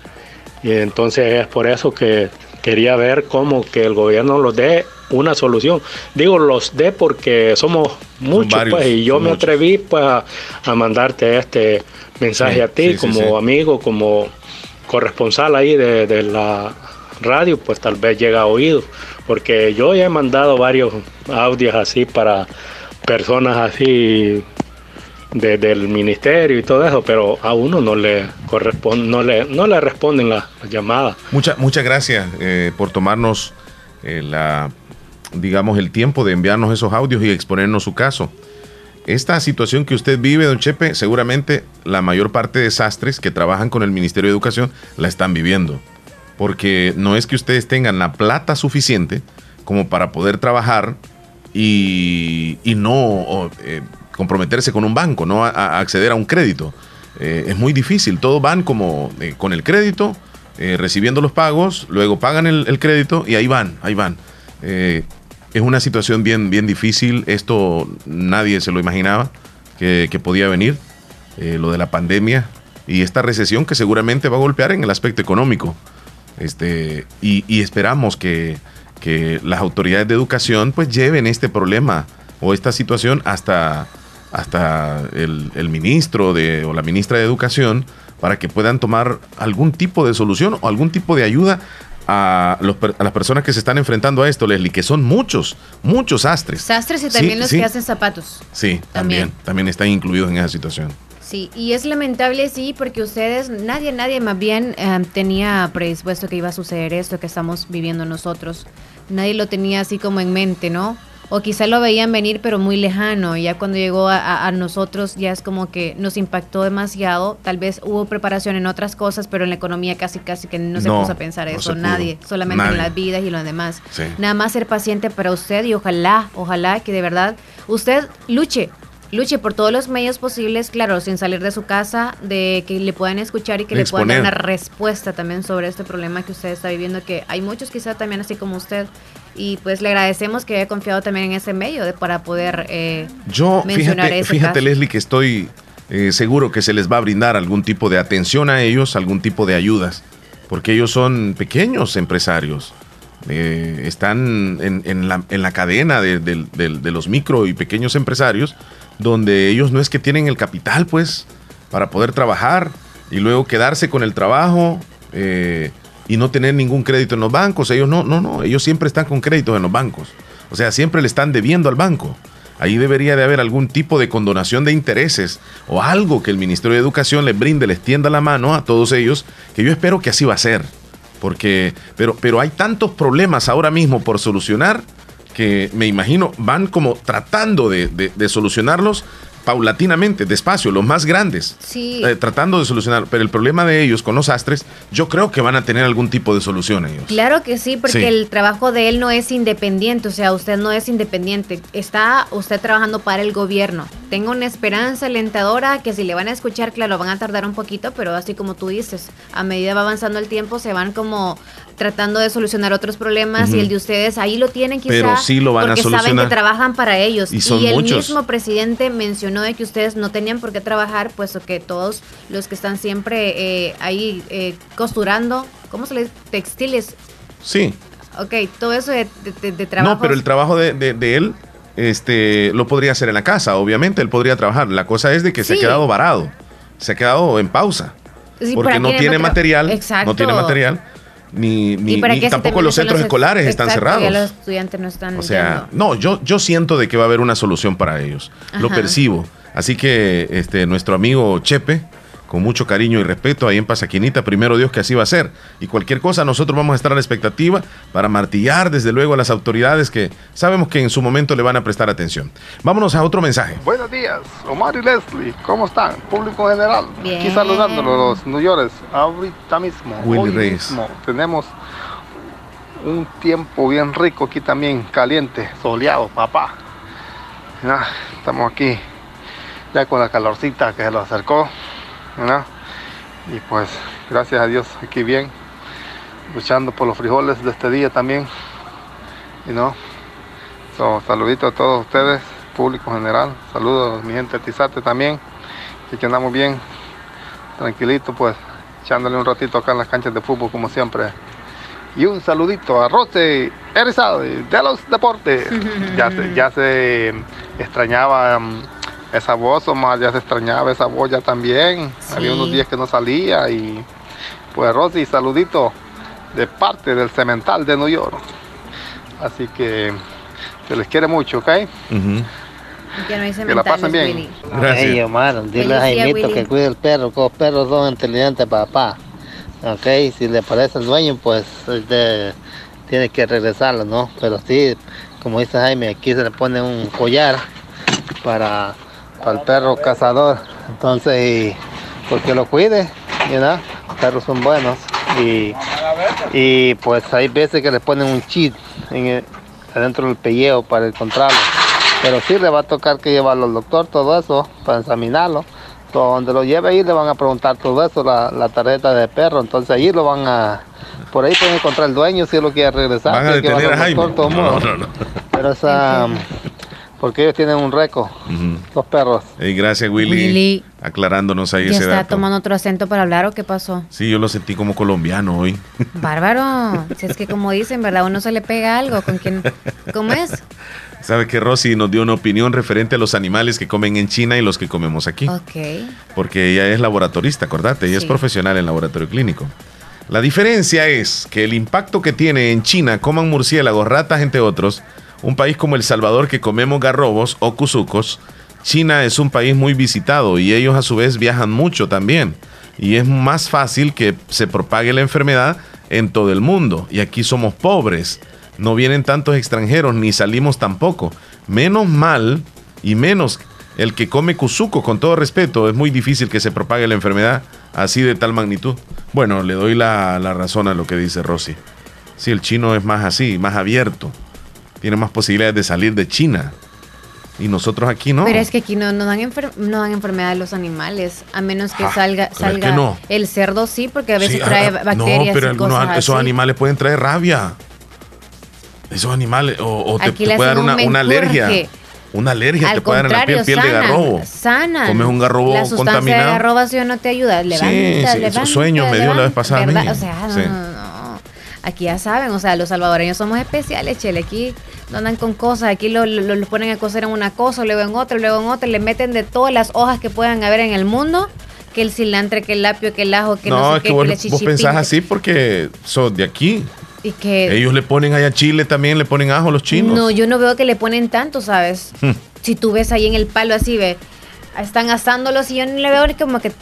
Y entonces es por eso que quería ver cómo que el gobierno los dé una solución. Digo los dé porque somos muchos, varios, pues, y yo me muchos. atreví pues a, a mandarte este mensaje Sí, a ti sí, como sí. amigo, como corresponsal ahí de, de la radio, pues tal vez llega a oído, porque yo ya he mandado varios audios así para personas así de- del ministerio y todo eso, pero a uno no le corresponde, no le, no le responden las llamadas. Mucha- muchas gracias eh, por tomarnos eh, la, digamos, el tiempo de enviarnos esos audios y exponernos su caso. Esta situación que usted vive, don Chepe, seguramente la mayor parte de sastres que trabajan con el Ministerio de Educación la están viviendo. Porque no es que ustedes tengan la plata suficiente como para poder trabajar y, y no eh, comprometerse con un banco, no a, acceder a un crédito. Eh, es muy difícil, todos van como eh, con el crédito, eh, recibiendo los pagos, luego pagan el, crédito y ahí van, ahí van. Es una situación bien, bien difícil, esto nadie se lo imaginaba que, podía venir, lo de la pandemia y esta recesión que seguramente va a golpear en el aspecto económico. Este, y, y esperamos que, que las autoridades de educación pues lleven este problema o esta situación hasta, hasta el, el ministro de, o la ministra de Educación para que puedan tomar algún tipo de solución o algún tipo de ayuda a, los a las personas que se están enfrentando a esto, Leslie, que son muchos, muchos astres. Sastres y Sí, también los sí. que hacen zapatos. Sí, también, también están incluidos en esa situación. Sí, y es lamentable, sí, porque ustedes, nadie, nadie más bien eh, tenía predispuesto que iba a suceder esto que estamos viviendo nosotros. Nadie lo tenía así como en mente, ¿no? O quizá lo veían venir, pero muy lejano. Y ya cuando llegó a, nosotros, ya es como que nos impactó demasiado. Tal vez hubo preparación en otras cosas, pero en la economía casi, casi que no se puso a pensar no eso. Nadie, solamente Nadie. en las vidas y lo demás. Sí. Nada más ser paciente para usted y ojalá, ojalá que de verdad usted luche, luche por todos los medios posibles, claro, sin salir de su casa, de que le puedan escuchar y que le puedan dar una respuesta también sobre este problema que usted está viviendo, que hay muchos quizá también así como usted. Y pues le agradecemos que haya confiado también en ese medio de, para poder eh, Yo, mencionar fíjate, ese fíjate caso. Leslie, que estoy eh, seguro que se les va a brindar algún tipo de atención a ellos, algún tipo de ayudas, porque ellos son pequeños empresarios. eh, están en, en la, en la cadena de los micro y pequeños empresarios, donde ellos no es que tienen el capital, pues, para poder trabajar y luego quedarse con el trabajo eh, y no tener ningún crédito en los bancos. Ellos no, no, no, ellos siempre están con créditos en los bancos. O sea, siempre le están debiendo al banco. Ahí debería de haber algún tipo de condonación de intereses o algo que el Ministerio de Educación les brinde, les tienda la mano a todos ellos, que yo espero que así va a ser. Porque, pero, pero hay tantos problemas ahora mismo por solucionar que me imagino van como tratando de, de- de solucionarlos paulatinamente, despacio, los más grandes. Sí. eh, tratando de solucionar. Pero el problema de ellos con los astres, yo creo que van a tener algún tipo de solución ellos. Claro que sí, porque Sí. el trabajo de él no es independiente, o sea, usted no es independiente, está usted trabajando para el gobierno. Tengo una esperanza alentadora que si le van a escuchar, claro, van a tardar un poquito, pero así como tú dices, a medida va avanzando el tiempo, se van como tratando de solucionar otros problemas y el de ustedes ahí lo tienen quizá Pero sí lo van a porque saben que trabajan para ellos Y son el muchos. mismo presidente mencionó de que ustedes no tenían por qué trabajar, puesto que todos los que están siempre eh, ahí eh, costurando, ¿cómo se les dice? Textiles, Sí. Ok, todo eso de, de, de- de trabajo. No, pero el trabajo de, él este, lo podría hacer en la casa, obviamente, él podría trabajar. La cosa es de que se ha quedado varado, se ha quedado en pausa, Sí, porque ¿para no tiene no tra- material, Exacto. no tiene material, ni, ni- ¿Y para ni qué si tampoco los centros escolares están cerrados. Ya los estudiantes no están O sea, yendo. no, yo, yo siento de que va a haber una solución para ellos. Lo percibo. Así que este, nuestro amigo Chepe, con mucho cariño y respeto, ahí en Pasaquinita, primero Dios que así va a ser. Y cualquier cosa, nosotros vamos a estar a la expectativa para martillar desde luego a las autoridades que sabemos que en su momento le van a prestar atención. Vámonos a otro mensaje. Buenos días, Omar y Leslie, ¿cómo están? Público general, Bien. aquí saludándolos los New Yorkers, ahorita mismo, Willy hoy Reyes. mismo, tenemos un tiempo bien rico aquí también, caliente, soleado, papá. Mira, estamos aquí ya con la calorcita que se lo acercó, y pues gracias a Dios aquí bien, luchando por los frijoles de este día también, y no, So, saludito a todos ustedes, público general. Saludos a mi gente de Tizate también. Y que andamos bien, tranquilito pues, echándole un ratito acá en las canchas de fútbol como siempre. Y un saludito a Rose Erizado de los Deportes. *laughs* ya, se, ya se extrañaba mm, esa voz, Omar, ya se extrañaba esa voz ya también. Había unos días que no salía y pues Rosy, saludito de parte del Cemental de New York. Así que se les quiere mucho, ¿ok? Que, no hay Que la pasen bien. Willy. Gracias. Ey, Omar, dile a Jaimito que cuide el perro, que los perros son inteligentes, papá. Ok, si le parece el dueño, pues este, tiene que regresarlo, ¿no? Pero sí, como dice Jaime, aquí se le pone un collar para, para el perro cazador. Entonces, porque lo cuide, know, Los perros son buenos. Y, y pues hay veces que le ponen un chip en el- adentro del pellejo para encontrarlo. Pero sí le va a tocar que llevarlo al doctor, todo eso, para examinarlo. Todo donde lo lleve ahí le van a preguntar todo eso, la, la tarjeta de perro. Entonces ahí lo van a... Por ahí pueden encontrar el dueño si él lo quiere regresar. Van a tiene que detener a llevarlo al Jaime. doctor, todo No, modo. no, no. Pero esa... Porque ellos tienen un récord, los perros. Ey, gracias, Willy. Willy. Aclarándonos ahí ¿Ya ese está dato. tomando otro acento para hablar o qué pasó? Sí, yo lo sentí como colombiano hoy. *laughs* Bárbaro. Si es que como dicen, ¿verdad? Uno se le pega algo con quien... ¿Cómo es? Sabe que Rosy nos dio una opinión referente a los animales que comen en China y los que comemos aquí. Ok. Porque ella es laboratorista, acordate, ella es profesional en laboratorio clínico. La diferencia es que el impacto que tiene en China, coman murciélagos, ratas, entre otros, un país como El Salvador que comemos garrobos o cuzucos, China es un país muy visitado y ellos a su vez viajan mucho también. Y es más fácil que se propague la enfermedad en todo el mundo. Y aquí somos pobres. No vienen tantos extranjeros ni salimos tampoco. Menos mal y menos el que come cuzuco, con todo respeto, es muy difícil que se propague la enfermedad así de tal magnitud. Bueno, le doy la, la razón a lo que dice Rosy. Si el chino es más así, más abierto, tiene más posibilidades de salir de China. Y nosotros aquí no. Pero es que aquí no, no, dan enfer- no dan enfermedad a los animales, a menos que Ah, salga, salga que no. el cerdo sí, porque a veces Sí, trae ah, bacterias No, pero y algunos, cosas esos así. animales pueden traer rabia. Esos animales, o, o te, te puede dar una, un una alergia. Una alergia Al te puede dar en la piel, piel de garrobo. sanan. Comes un garrobo La contaminado. de garrobo si no te ayuda. Levanta, sí, esos levanta, sueños me dio la vez pasada a mí. O sea, Sí. no, no. Aquí ya saben, o sea, los salvadoreños somos especiales, chele. Aquí no andan con cosas, aquí lo, lo- lo ponen a cocer en una cosa, luego en otra, luego en otra, le meten de todas las hojas que puedan haber en el mundo, que el cilantro, que el apio, que el ajo, que no, no, sé es qué, que vos, que la vos pensás así porque sos de aquí. Y que Ellos le ponen allá chile también, le ponen ajo los chinos. no, yo no veo que le ponen tanto, ¿sabes? *laughs* Hmm. Si tú ves ahí en el palo así, ve, están asándolos y yo no le veo ni como que...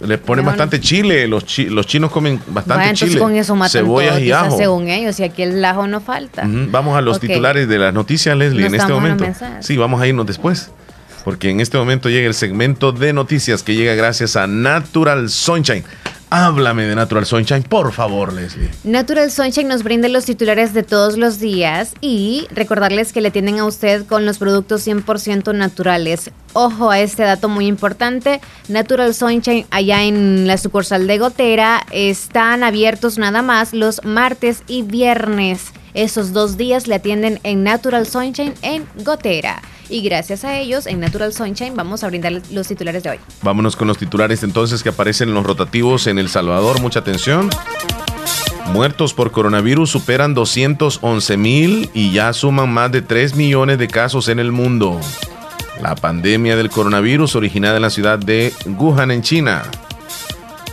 Le ponen bastante chile. Los, chi- los chinos comen bastante Bueno, chile. con eso matan cebollas todo, y ajo. según ellos, y aquí el ajo no falta. Vamos a los titulares de las noticias, Leslie, en este momento. Sí, vamos a irnos después. Porque en este momento llega el segmento de noticias que llega gracias a Natural Sunshine. Háblame de Natural Sunshine, por favor, Leslie. Natural Sunshine nos brinda los titulares de todos los días y recordarles que le tienen a usted con los productos 100% naturales. Ojo a este dato muy importante. Natural Sunshine allá en la sucursal de Gotera están abiertos nada más los martes y viernes. Esos dos días le atienden en Natural Sunshine en Gotera. Y gracias a ellos, en Natural Sunshine vamos a brindarles los titulares de hoy. Vámonos con los titulares entonces que aparecen en los rotativos en El Salvador. Mucha atención. Muertos por coronavirus superan 211 mil y ya suman más de 3 millones de casos en el mundo. La pandemia del coronavirus originada en la ciudad de Wuhan, en China.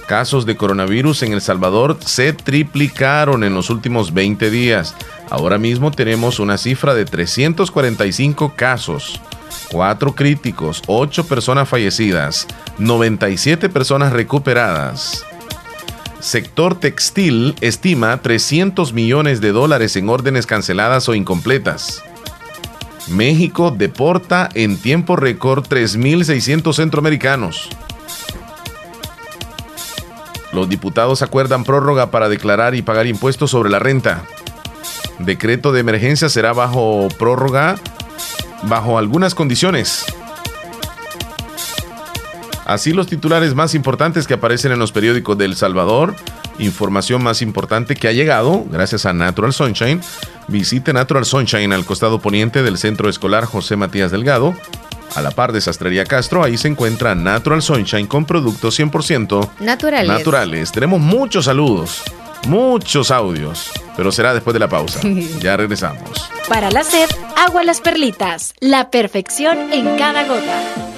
Casos de coronavirus en El Salvador se triplicaron en los últimos 20 días. Ahora mismo tenemos una cifra de 345 casos, 4 críticos, 8 personas fallecidas, 97 personas recuperadas. Sector textil estima 300 millones de dólares en órdenes canceladas o incompletas. México deporta en tiempo récord 3.600 centroamericanos. Los diputados acuerdan prórroga para declarar y pagar impuestos sobre la renta. Decreto de emergencia será bajo prórroga bajo algunas condiciones. Así los titulares más importantes que aparecen en los periódicos de El Salvador, información más importante que ha llegado gracias a Natural Sunshine. Visite Natural Sunshine al costado poniente del Centro Escolar José Matías Delgado, A la par de Sastrería Castro, ahí se encuentra Natural Sunshine con productos 100% Naturales. naturales. Tenemos muchos saludos, muchos audios, pero será después de la pausa. Ya regresamos. Para la sed, agua las perlitas. La perfección en cada gota.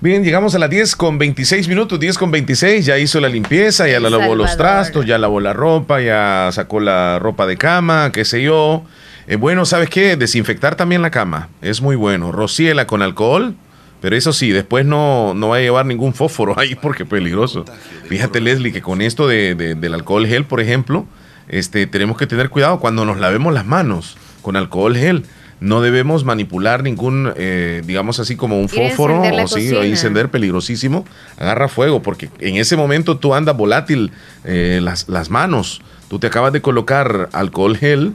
Bien, llegamos a las 10 con 26 minutos, 10 con 26, ya hizo la limpieza, ya la lavó los trastos, ya lavó la ropa, ya sacó la ropa de cama, qué sé yo. Eh, bueno, ¿sabes qué? Desinfectar también la cama, es muy bueno. Rociela con alcohol, pero eso sí, después no, no va a llevar ningún fósforo *laughs* ahí porque es peligroso. Fíjate, Leslie, que con esto de, de- del alcohol gel, por ejemplo, este, tenemos que tener cuidado cuando nos lavemos las manos con alcohol gel. No debemos manipular ningún, eh, digamos así, como un fósforo o sí, encender peligrosísimo. Agarra fuego porque en ese momento tú andas volátil eh, las, las manos. Tú te acabas de colocar alcohol gel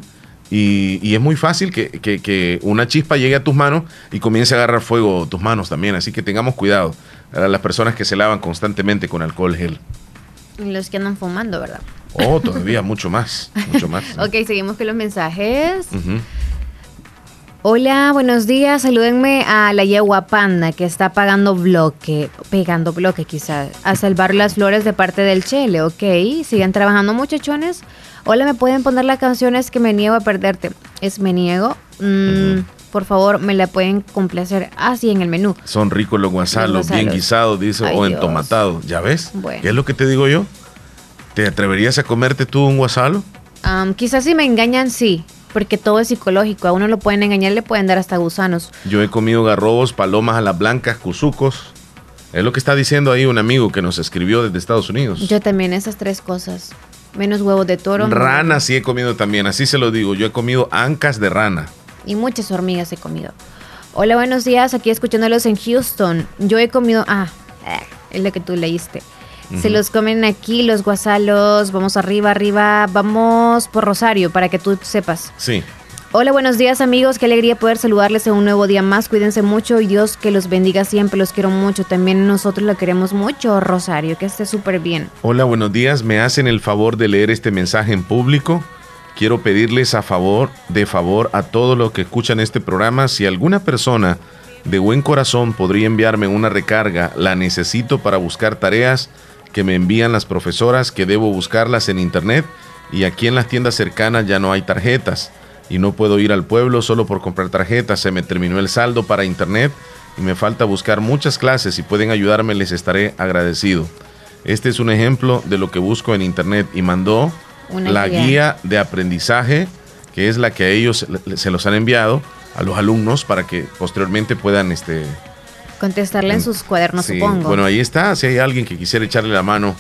y, y es muy fácil que, que- que una chispa llegue a tus manos y comience a agarrar fuego tus manos también. Así que tengamos cuidado. A las personas que se lavan constantemente con alcohol gel. Los que andan fumando, ¿verdad? Oh, todavía mucho más. Mucho más. *laughs* Ok, seguimos con los mensajes. Hola, buenos días. Salúdenme a la yegua panda que está pagando bloque, pegando bloque quizás, a salvar las flores de parte del Chele. Ok, sigan trabajando muchachones. Hola, ¿me pueden poner las canciones que me niego a perderte? Es me niego. Mm, Por favor, me la pueden complacer así en el menú. Son ricos los guasalos, Los bien guisados, dice, Ay, o entomatados. ¿Ya ves? Bueno. ¿Qué es lo que te digo yo? ¿Te atreverías a comerte tú un guasalo? Am, quizás si me engañan, sí, porque todo es psicológico. A uno lo pueden engañar, le pueden dar hasta gusanos. Yo he comido garrobos, palomas a las blancas, cuzucos. Es lo que está diciendo ahí un amigo que nos escribió desde Estados Unidos. Yo también esas tres cosas. Menos huevos de toro. Ranas sí he comido también, así se lo digo. Yo he comido ancas de rana. Y muchas hormigas he comido. Hola, buenos días. Aquí escuchándolos en Houston. Yo he comido. Ah, eh, es lo que tú leíste. Se los comen aquí los guasalos. Vamos arriba, arriba. Vamos por Rosario para que tú sepas. Sí. Hola, buenos días amigos. Qué alegría poder saludarles en un nuevo día más. Cuídense mucho y Dios que los bendiga siempre. Los quiero mucho. También nosotros lo queremos mucho, Rosario. Que esté súper bien. Hola, buenos días. ¿Me hacen el favor de leer este mensaje en público? Quiero pedirles a favor, de favor, a todos los que escuchan este programa, si alguna persona de buen corazón podría enviarme una recarga, la necesito para buscar tareas que me envían las profesoras, que debo buscarlas en internet y aquí en las tiendas cercanas ya no hay tarjetas y no puedo ir al pueblo solo por comprar tarjetas, se me terminó el saldo para internet y me falta buscar muchas clases, si pueden ayudarme les estaré agradecido. Este es un ejemplo de lo que busco en internet y mandó Una la guía. guía. de aprendizaje, que es la que a ellos se los han enviado a los alumnos para que posteriormente puedan este Contestarle en sus cuadernos, sí, supongo. Bueno, ahí está, si hay alguien que quisiera echarle la mano,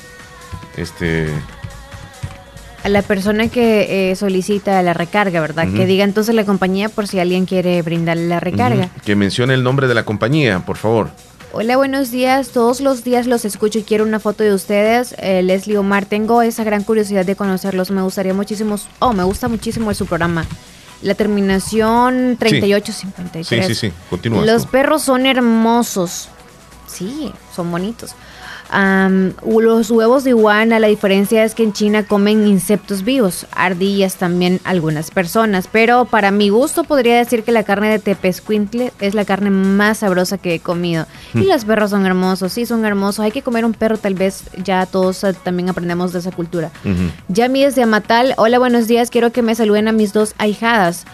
este A la persona que eh, solicita la recarga, ¿verdad? Que diga entonces la compañía por si alguien quiere brindarle la recarga. Que mencione el nombre de la compañía, por favor. Hola, buenos días. Todos los días los escucho y quiero una foto de ustedes. Eh, Leslie Omar, tengo esa gran curiosidad de conocerlos. Me gustaría muchísimo, oh, me gusta muchísimo su programa. La terminación 3853. Sí, sí, sí. Continúa. Los perros son hermosos. Sí, son bonitos. Am, los huevos de iguana, la diferencia es que en China comen insectos vivos, ardillas también algunas personas, pero para mi gusto podría decir que la carne de tepezcuintle es la carne más sabrosa que he comido. Y Mm. los perros son hermosos, sí son hermosos, hay que comer un perro tal vez, ya todos eh, también aprendemos de esa cultura. Yami desde Amatal, hola buenos días, quiero que me saluden a mis dos ahijadas.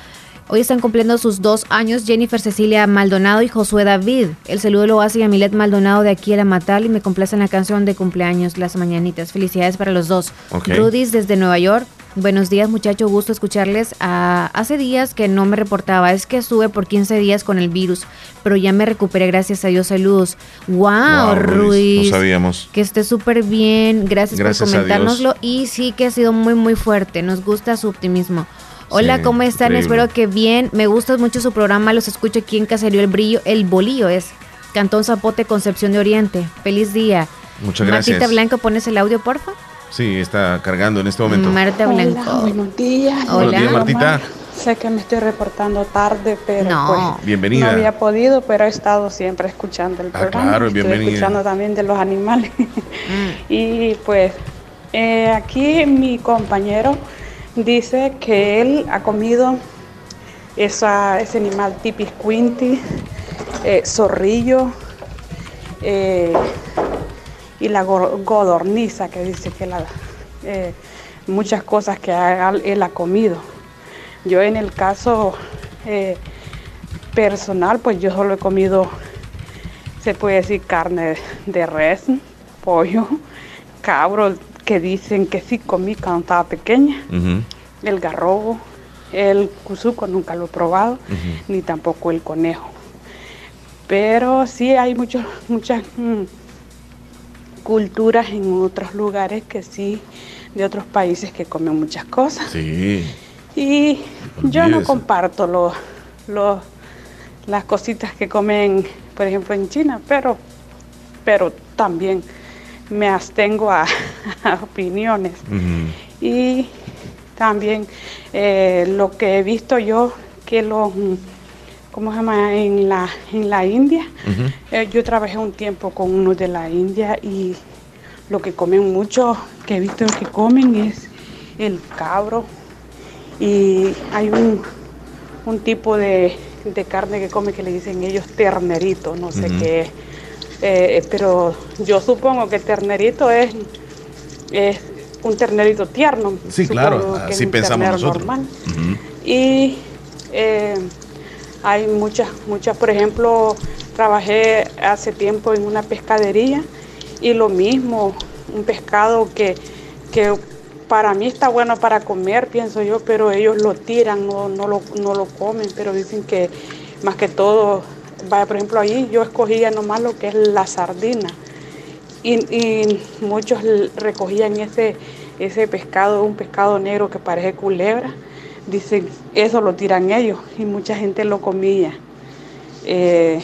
Hoy están cumpliendo sus dos años Jennifer Cecilia Maldonado y Josué David. El saludo lo hace Yamilet Maldonado de aquí a la Matal y me complace en la canción de cumpleaños Las Mañanitas. Felicidades para los dos. Ok. Rudis desde Nueva York. Buenos días muchachos, gusto escucharles. Ah, hace días que no me reportaba, es que estuve por 15 días con el virus, pero ya me recuperé, gracias a Dios, saludos. Wow, Wow, Ruiz, no sabíamos. Que esté súper bien, gracias, Gracias por comentárnoslo y sí que ha sido muy muy fuerte, nos gusta su optimismo. Hola, Sí, ¿cómo están? increíble. Espero que bien. Me gusta mucho su programa. Los escucho aquí en Caserío El Brillo. El Bolillo es Cantón Zapote, Concepción de Oriente. Feliz día. Muchas gracias. Martita Blanco, ¿pones el audio, porfa? Sí, está cargando en este momento. Marta Blanco. buenos días. Buenos días, Martita. Sé que me estoy reportando tarde, pero No. pues Bienvenida. no había podido, pero he estado siempre escuchando el Ah, programa. claro, Estoy bienvenida. escuchando también de los animales. *laughs* y pues eh, aquí mi compañero dice que él ha comido esa, ese animal tipisquinti, eh, zorrillo eh, y la go- godorniza, que dice que la, eh, muchas cosas que él ha comido. Yo en el caso personal, pues yo solo he comido, se puede decir, carne de res, pollo, cabro, que dicen que sí comí cuando estaba pequeña, el garrobo, el cuzuco nunca lo he probado, ni tampoco el conejo. Pero sí hay muchos, muchas mm, culturas en otros lugares que sí, de otros países que comen muchas cosas. Sí. Y yo no comparto comparto los, los, las cositas que comen, por ejemplo, en China, pero, pero también me abstengo a, *laughs* a opiniones. Y también eh, lo que he visto yo, que los, ¿cómo se llama? En la, en la India, eh, yo trabajé un tiempo con uno de la India y lo que comen mucho, que he visto que comen es el cabro y hay un, un tipo de, de carne que come que le dicen ellos ternerito, no sé qué es. Eh, pero yo supongo que ternerito es, es un ternerito tierno. Sí, claro, así pensamos nosotros. normal. Y eh, hay muchas, muchas, por ejemplo, trabajé hace tiempo en una pescadería y lo mismo, un pescado que, que para mí está bueno para comer, pienso yo, pero ellos lo tiran, no, no, lo, no lo comen, pero dicen que más que todo, vaya, por ejemplo, ahí yo escogía nomás lo que es la sardina y, y muchos recogían ese, ese pescado, un pescado negro que parece culebra, dicen, eso lo tiran ellos y mucha gente lo comía. Eh,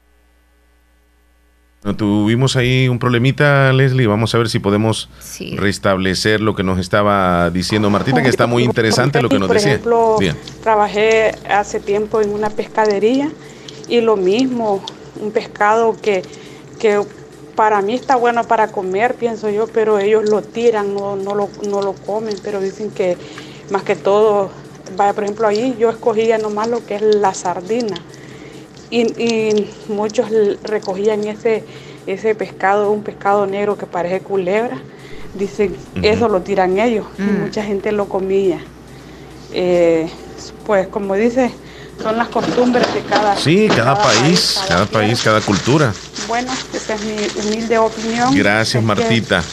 No, tuvimos ahí un problemita, Leslie. Vamos a ver si podemos restablecer lo que nos estaba diciendo Martita, que está muy interesante lo que nos por decía. ejemplo, Bien. trabajé hace tiempo en una pescadería y lo mismo, un pescado que, que para mí está bueno para comer, pienso yo, pero ellos lo tiran, no, no, lo, no lo comen, pero dicen que más que todo, vaya, por ejemplo, ahí yo escogía nomás lo que es la sardina y, y muchos recogían ese, ese pescado, un pescado negro que parece culebra, dicen, eso lo tiran ellos y Mm. mucha gente lo comía. Eh, pues como dice, son las costumbres de cada Sí, cada país, cada país, cada cultura. Bueno, esa es mi humilde opinión. Gracias, Martita.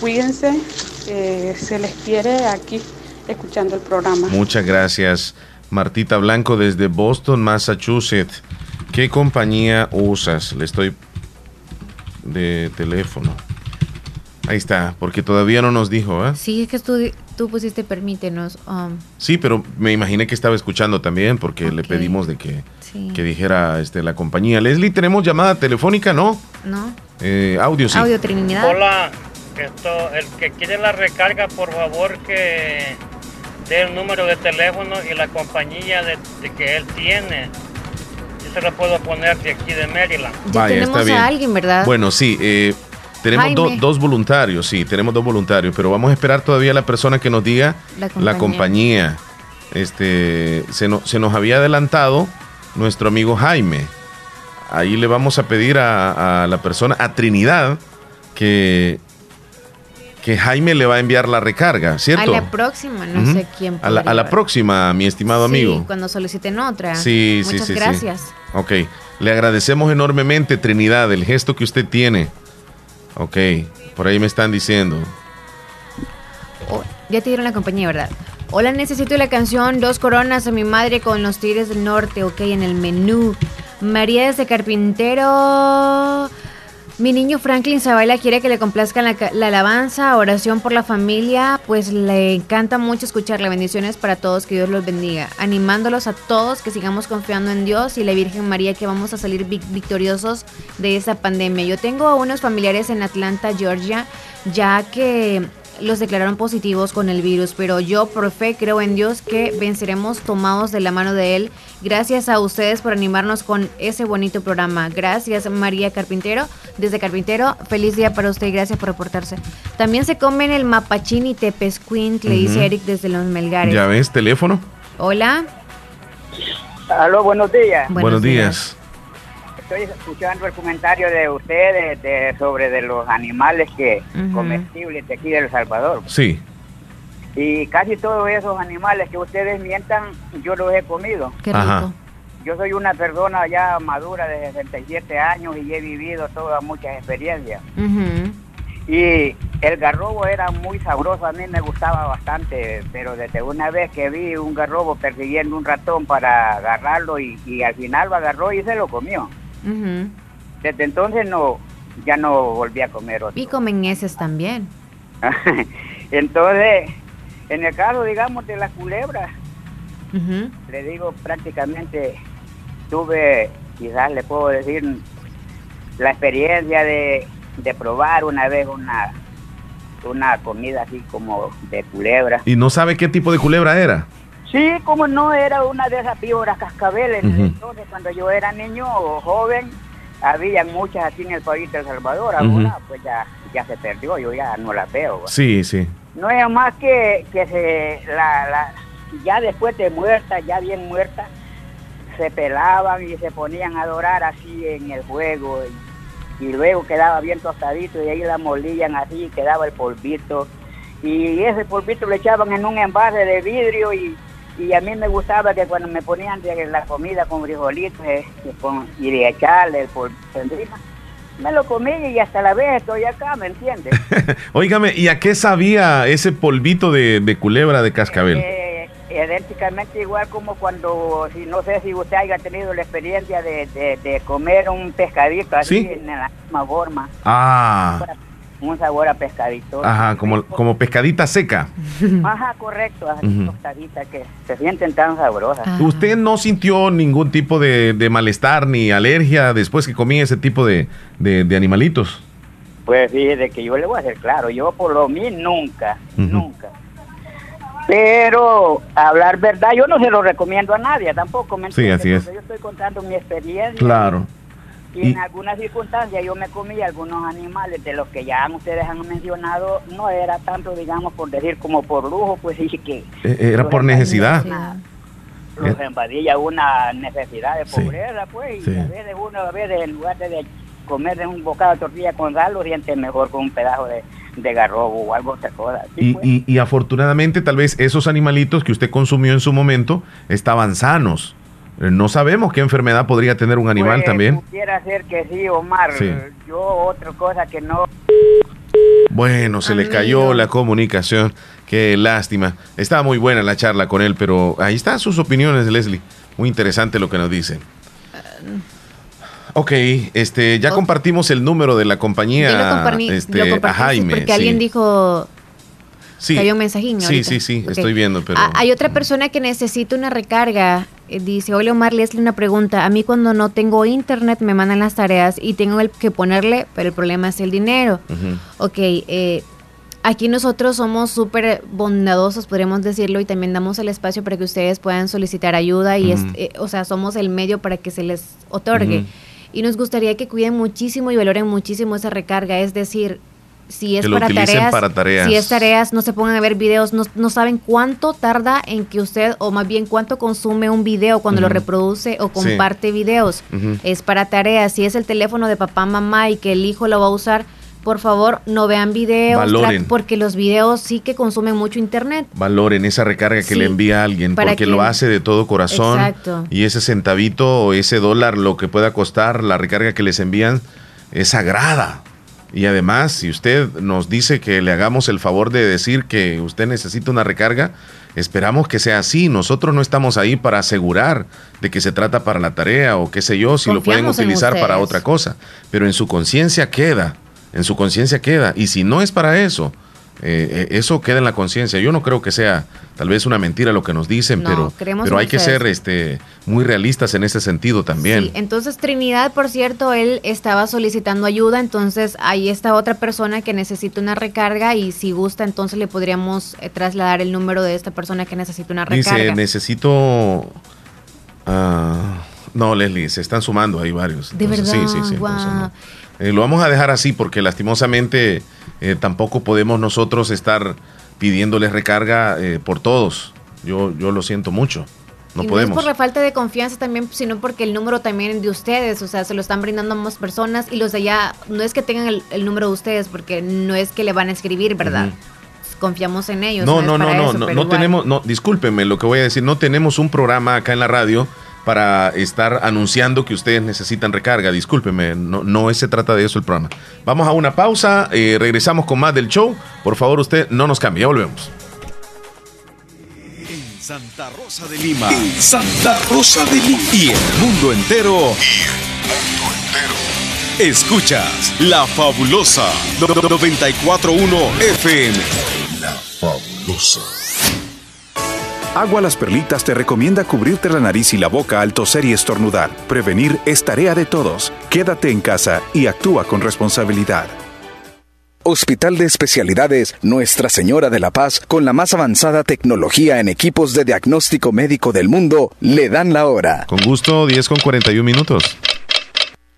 Cuídense, eh, se les quiere aquí escuchando el programa. Muchas gracias, Martita Blanco desde Boston, Massachusetts. ¿Qué compañía usas? Le estoy de teléfono. Ahí está, porque todavía no nos dijo, ¿eh? Sí, es que tú, tú pusiste permítenos. um, Sí, pero me imaginé que estaba escuchando también porque le pedimos de que, Sí. que dijera este, la compañía. Leslie, ¿tenemos llamada telefónica? No. ¿no? Eh, audio sí. Audio Trinidad. Hola, esto, el que quiere la recarga, por favor que dé el número de teléfono y la compañía de, de que él tiene. Yo se lo puedo poner de aquí de Maryland. Vaya, tenemos está bien. a alguien, ¿verdad? Bueno, sí, eh, tenemos do- dos voluntarios, sí, tenemos dos voluntarios, pero vamos a esperar todavía a la persona que nos diga La la compañía. Este, se, no- se nos había adelantado nuestro amigo Jaime. Ahí le vamos a pedir a, a la persona, a Trinidad, que, que Jaime le va a enviar la recarga, ¿cierto? A la próxima, no sé quién. A la, a la próxima, mi estimado Sí, amigo. cuando soliciten otra. Sí, sí, Muchas sí, sí. gracias. Ok, le agradecemos enormemente, Trinidad, el gesto que usted tiene. Ok, por ahí me están diciendo. Ya te dieron la compañía, ¿verdad? Hola, necesito la canción Dos Coronas a mi madre con los Tigres del Norte, ok, en el menú. María desde Carpintero. Mi niño Franklin Zabaila quiere que le complazcan la, la alabanza, oración por la familia, pues le encanta mucho escucharla. Bendiciones para todos, que Dios los bendiga. Animándolos a todos que sigamos confiando en Dios y la Virgen María que vamos a salir vic- victoriosos de esta pandemia. Yo tengo a unos familiares en Atlanta, Georgia, ya que los declararon positivos con el virus, pero yo por fe creo en Dios que venceremos tomados de la mano de Él. Gracias a ustedes por animarnos con ese bonito programa. Gracias María Carpintero. Desde Carpintero, feliz día para usted y gracias por reportarse. También se comen el mapachín y tepesquint, le dice. Eric desde Los Melgares. ¿Ya ves teléfono? Hola. Aló, buenos días. Buenos, días. Estoy escuchando el comentario de ustedes de, sobre de los animales que comestibles de aquí de El Salvador. Sí. Y casi todos esos animales que ustedes mientan, yo los he comido. Qué Ajá. Yo soy una persona ya madura de 67 años y he vivido todas muchas experiencias. Y el garrobo era muy sabroso, a mí me gustaba bastante, pero desde una vez que vi un garrobo persiguiendo un ratón para agarrarlo y, y al final lo agarró y se lo comió. Desde entonces no, ya no volví a comer otro. Y comen heces también. *laughs* Entonces, en el caso, digamos, de las culebras, Ujú. le digo prácticamente, tuve, quizás le puedo decir, la experiencia de, de probar una vez una, una comida así como de culebra. ¿Y no sabe qué tipo de culebra era? Sí, como no era una de esas víboras cascabeles. Entonces, cuando yo era niño o joven, había muchas aquí en el país de El Salvador. Ahora, pues ya, ya se perdió, yo ya no la veo. ¿va? Sí, sí. No es más que, que se, la, la, ya después de muerta, ya bien muerta, se pelaban y se ponían a adorar así en el juego. Y, y luego quedaba bien tostadito y ahí la molían así, quedaba el polvito. Y ese polvito lo echaban en un envase de vidrio y, y a mí me gustaba que cuando me ponían la comida con frijolitos eh, y, con- y de echarle encima, me lo comí y hasta la vez estoy acá, ¿me entiendes? *laughs* Óigame, ¿y a qué sabía ese polvito de, de culebra de cascabel? Eh, idénticamente igual como cuando, si no sé si usted haya tenido la experiencia de, de- de comer un pescadito así Sí. en la misma forma, Ah, un sabor a pescadito. ajá, como, como pescadita seca. Ajá, correcto, así tostadita que se sienten tan sabrosas. ¿Usted no sintió ningún tipo de, de malestar ni alergia después que comía ese tipo de, de- de animalitos? Pues fíjese que yo le voy a hacer claro, yo por lo mí nunca, nunca. Pero hablar verdad, yo no se lo recomiendo a nadie tampoco, ¿me Sí, así es. Yo estoy contando mi experiencia. Claro. Y, Y- en algunas circunstancias yo me comí algunos animales de los que ya ustedes han mencionado, no era tanto, digamos, por decir como por lujo, pues sí que Eh, Era por necesidad. los invadía una necesidad de Sí. pobreza, pues, Sí. y a veces uno, a veces en lugar de comer de un bocado de tortilla con sal, lo siente mejor con un pedazo de, de garrobo o algo otra cosa. Sí, Y, pues. y- y afortunadamente tal vez esos animalitos que usted consumió en su momento estaban sanos. Eh, No sabemos qué enfermedad podría tener un animal Pues, también. Pudiera ser que sí, Omar. Sí. Yo otra cosa que no... Bueno, se le cayó la comunicación. Qué lástima. Estaba muy buena la charla con él, pero ahí están sus opiniones, Leslie. Muy interesante lo que nos dice. Ok, este, ya compartimos el número de la compañía Yo lo compartí, este, lo a Jaime. porque sí. alguien dijo Sí. había un mensajín. Sí, ahorita. sí, sí, estoy viendo, pero... Ah, hay otra persona que necesita una recarga. Eh, Dice, hola Omar, Leslie, una pregunta. A mí cuando no tengo internet me mandan las tareas y tengo el que ponerle, pero el problema es el dinero. Ujú. Ok, eh, aquí nosotros somos súper bondadosos, podríamos decirlo, y también damos el espacio para que ustedes puedan solicitar ayuda y, es- eh, o sea, somos el medio para que se les otorgue. Y nos gustaría que cuiden muchísimo y valoren muchísimo esa recarga, es decir, si es Que para tareas, para tareas. si es tareas, no se pongan a ver videos, no, no saben cuánto tarda en que usted, o más bien cuánto consume un video cuando lo reproduce o Sí. comparte videos. Es para tareas, si es el teléfono de papá, mamá y que el hijo lo va a usar, por favor, no vean videos, Valoren. porque los videos sí que consumen mucho internet. Valoren esa recarga que Sí, le envía a alguien, porque que- lo hace de todo corazón. Exacto. Y ese centavito o ese dólar, lo que pueda costar la recarga que les envían, es sagrada. Y además, si usted nos dice que le hagamos el favor de decir que usted necesita una recarga, esperamos que sea así. Nosotros no estamos ahí para asegurar de que se trata para la tarea o qué sé yo, si lo pueden utilizar para otra cosa. Pero en su conciencia queda, en su conciencia queda. Y si no es para eso, eh, eh, eso queda en la conciencia. Yo no creo que sea tal vez una mentira lo que nos dicen, No, pero, pero hay que ser este, muy realistas en ese sentido también. Sí, entonces Trinidad, por cierto, él estaba solicitando ayuda, entonces ahí está otra persona que necesita una recarga y si gusta, entonces le podríamos eh, trasladar el número de esta persona que necesita una recarga. Dice, necesito... ah, no, Leslie, se están sumando ahí varios. de Entonces, verdad, sí, sí, sí, entonces, no. Eh, lo vamos a dejar así porque lastimosamente eh, tampoco podemos nosotros estar pidiéndoles recarga eh, por todos. Yo, yo lo siento mucho. No y podemos. no es por la falta de confianza también, sino porque el número también de ustedes, o sea, se lo están brindando a más personas y los de allá, no es que tengan el, el número de ustedes, porque no es que le van a escribir, ¿verdad? Confiamos en ellos. No, no, no, no, eso, no, no igual. tenemos, no, discúlpeme lo que voy a decir, no tenemos un programa acá en la radio para estar anunciando que ustedes necesitan recarga, discúlpeme, no, no se trata de eso el programa. Vamos a una pausa, eh, regresamos con más del show, por favor usted no nos cambie, ya volvemos. En Santa Rosa de Lima. En Santa Rosa de Lima. Y el mundo entero. Escuchas La Fabulosa 941 FM. La fabulosa. Agua Las Perlitas te recomienda cubrirte la nariz y la boca al toser y estornudar. Prevenir es tarea de todos. Quédate en casa y actúa con responsabilidad. Hospital de Especialidades Nuestra Señora de la Paz, con la más avanzada tecnología en equipos de diagnóstico médico del mundo, le dan la hora. Con gusto, 10 con 41 minutos.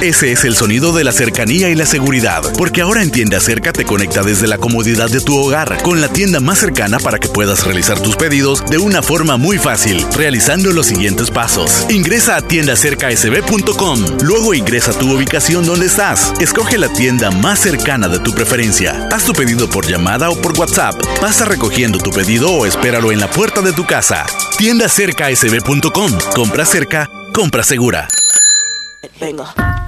Ese es el sonido de la cercanía y la seguridad, porque ahora en Tienda Cerca te conecta desde la comodidad de tu hogar con la tienda más cercana para que puedas realizar tus pedidos de una forma muy fácil, realizando los siguientes pasos. Ingresa a tiendacercasb.com, luego ingresa tu ubicación donde estás, escoge la tienda más cercana de tu preferencia, haz tu pedido por llamada o por WhatsApp, pasa recogiendo tu pedido o espéralo en la puerta de tu casa. Tiendacercasb.com, compra cerca, compra segura. Venga.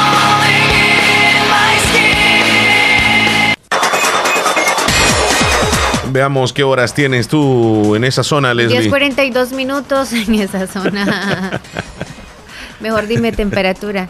Veamos qué horas tienes tú en esa zona, Leslie. 10.42 minutos en esa zona. *laughs* Mejor dime temperatura,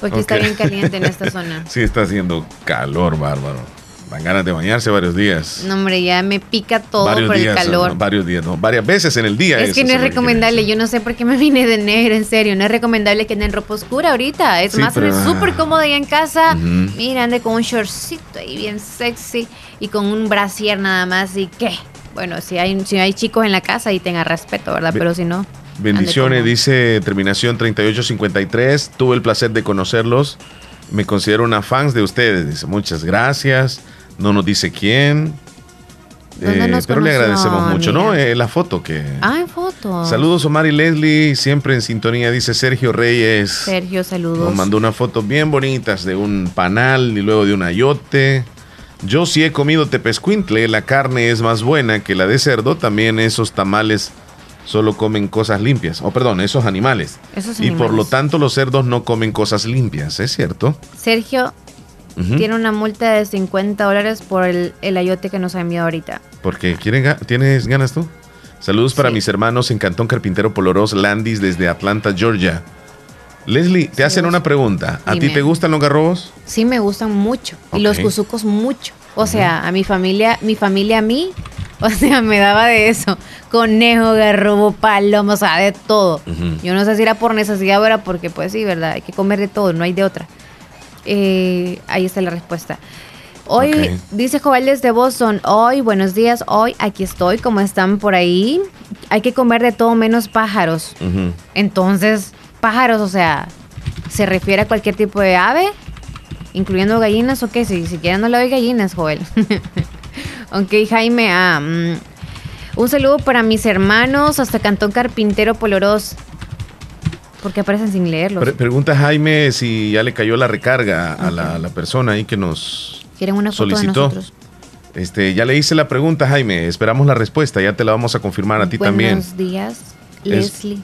porque está bien caliente en esta zona. Sí, está haciendo calor, bárbaro. Dan ganas de bañarse varios días. No, hombre, ya me pica todo varios por días, el calor. no, varios días, no, varias veces en el día. Es que no es recomendable, yo no sé por qué me *laughs* vine de negro, en serio, no es recomendable que anden ropa oscura ahorita, es Sí, más, pero- ande súper cómodo ahí en casa, Ujú. mira, ande con un shortcito ahí bien sexy y con un brasier nada más y qué, bueno, si hay, si hay chicos en la casa y tenga respeto, ¿verdad? Be- Pero si no, Bendiciones, dice terminación 3853. Tuve el placer de conocerlos. Me considero una fans de ustedes. Dice, muchas gracias. No nos dice quién. ¿Dónde Eh, nos pero le agradecemos mucho, ¿no? Eh, la foto que. ah, en foto. Saludos Omar y Leslie, siempre en sintonía, dice Sergio Reyes. Sergio, saludos. Nos mandó unas fotos bien bonitas de un panal y luego de un ayote. Yo sí he comido tepescuintle, la carne es más buena que la de cerdo, también esos tamales solo comen cosas limpias. O perdón, esos animales. Esos Y por lo animales. tanto los cerdos no comen cosas limpias, ¿es cierto? Sergio Tiene una multa de 50 dólares por el, el ayote que nos ha enviado ahorita. Porque ¿quieren ga- ¿tienes ganas tú? Saludos para mis hermanos en Cantón Carpintero Poloros Landis desde Atlanta, Georgia. Leslie, te hacen una pregunta. ¿A ti te gustan los garrobos? Sí, me gustan mucho. Y los cuzucos mucho. O sea, a mi familia, mi familia a mí, *laughs* o sea, me daba de eso. Conejo, garrobo, palomo, o sea, de todo. Yo no sé si era por necesidad o era porque, pues sí, ¿verdad? Hay que comer de todo, no hay de otra. Eh, ahí está la respuesta. Hoy, dice Joel desde Boston, hoy, buenos días, hoy, aquí estoy, ¿cómo están por ahí? Hay que comer de todo menos pájaros. Entonces, pájaros, o sea, ¿se refiere a cualquier tipo de ave? ¿Incluyendo gallinas o qué? Si siquiera no le doy gallinas, Joel. *laughs* ok, Jaime, ah, un saludo para mis hermanos hasta Cantón Carpintero Poloros. Porque aparecen sin leerlos. Pre- pregunta Jaime si ya le cayó la recarga a la, a la persona ahí que nos Quieren una foto de solicitó. nosotros. Este, ya le hice la pregunta, Jaime. Esperamos la respuesta. Ya te la vamos a confirmar a ti también. Buenos días, Es- Leslie. Es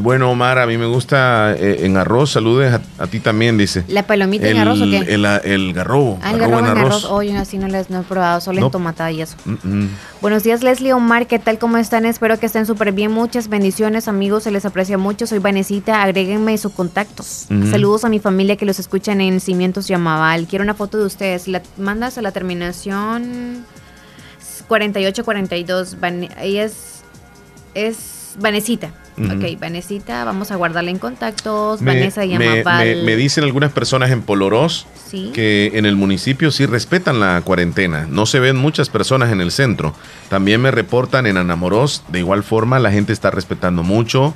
bueno, Omar. A mí me gusta eh, en arroz. Saludes a, a ti también, dice. ¿La palomita en arroz o qué? El, el garrobo. Ah, el garrobo garrobo en arroz. Oye, así no les no he probado, solo No. en tomatada y eso. Mm, mm. Buenos días, Leslie Omar. ¿Qué tal? ¿Cómo están? Espero que estén súper bien. Muchas bendiciones, amigos. Se les aprecia mucho. Soy Vanesita. Agréguenme sus contactos. Ujú. Saludos a mi familia que los escuchan en Cimientos Yamaval. Quiero una foto de ustedes. La mandas a la terminación 4842. Van- ella es, es Vanesita. Ujú. Ok, Vanesita. Vamos a guardarla en contactos. Me, Vanessa me- Yamaval. me- me dicen algunas personas en Polorós Sí. que en el municipio sí respetan la cuarentena. No se ven muchas personas en el centro. También me reportan en Anamorós. De igual forma, la gente está respetando mucho.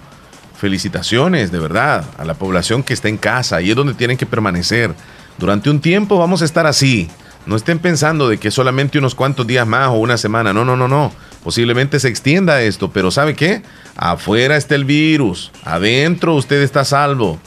Felicitaciones, de verdad, a la población que está en casa. Ahí es donde tienen que permanecer. Durante un tiempo vamos a estar así. No estén pensando de que solamente unos cuantos días más o una semana. No, no, no, no. Posiblemente se extienda esto, pero ¿sabe qué? Afuera está el virus. Adentro usted está salvo.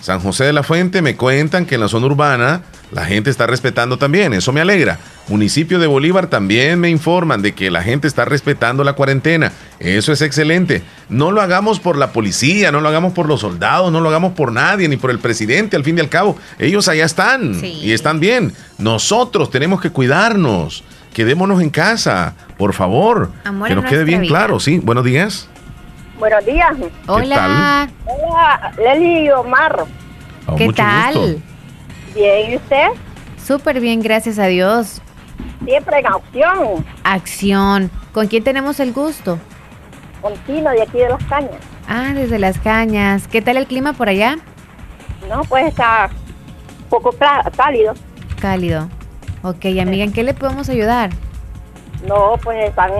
San José de la Fuente me cuentan que en la zona urbana la gente está respetando también, eso me alegra. Municipio de Bolívar también me informan de que la gente está respetando la cuarentena, eso es excelente. No lo hagamos por la policía, no lo hagamos por los soldados, no lo hagamos por nadie, ni por el presidente, al fin y al cabo. Ellos allá están y están bien. Nosotros tenemos que cuidarnos, quedémonos en casa, por favor. Amor que nos quede bien vida. claro, sí. Buenos días. Buenos días. Hola. Hola, Leli y Omar. Oh, ¿Qué mucho tal? gusto. Bien, ¿y usted? Súper bien, gracias a Dios. Siempre en acción. Acción. ¿Con quién tenemos el gusto? Continua de aquí de las cañas. Ah, desde las cañas. ¿Qué tal el clima por allá? No, pues está un poco cálido. Cálido. Ok, amiga, ¿en qué le podemos ayudar? No, pues están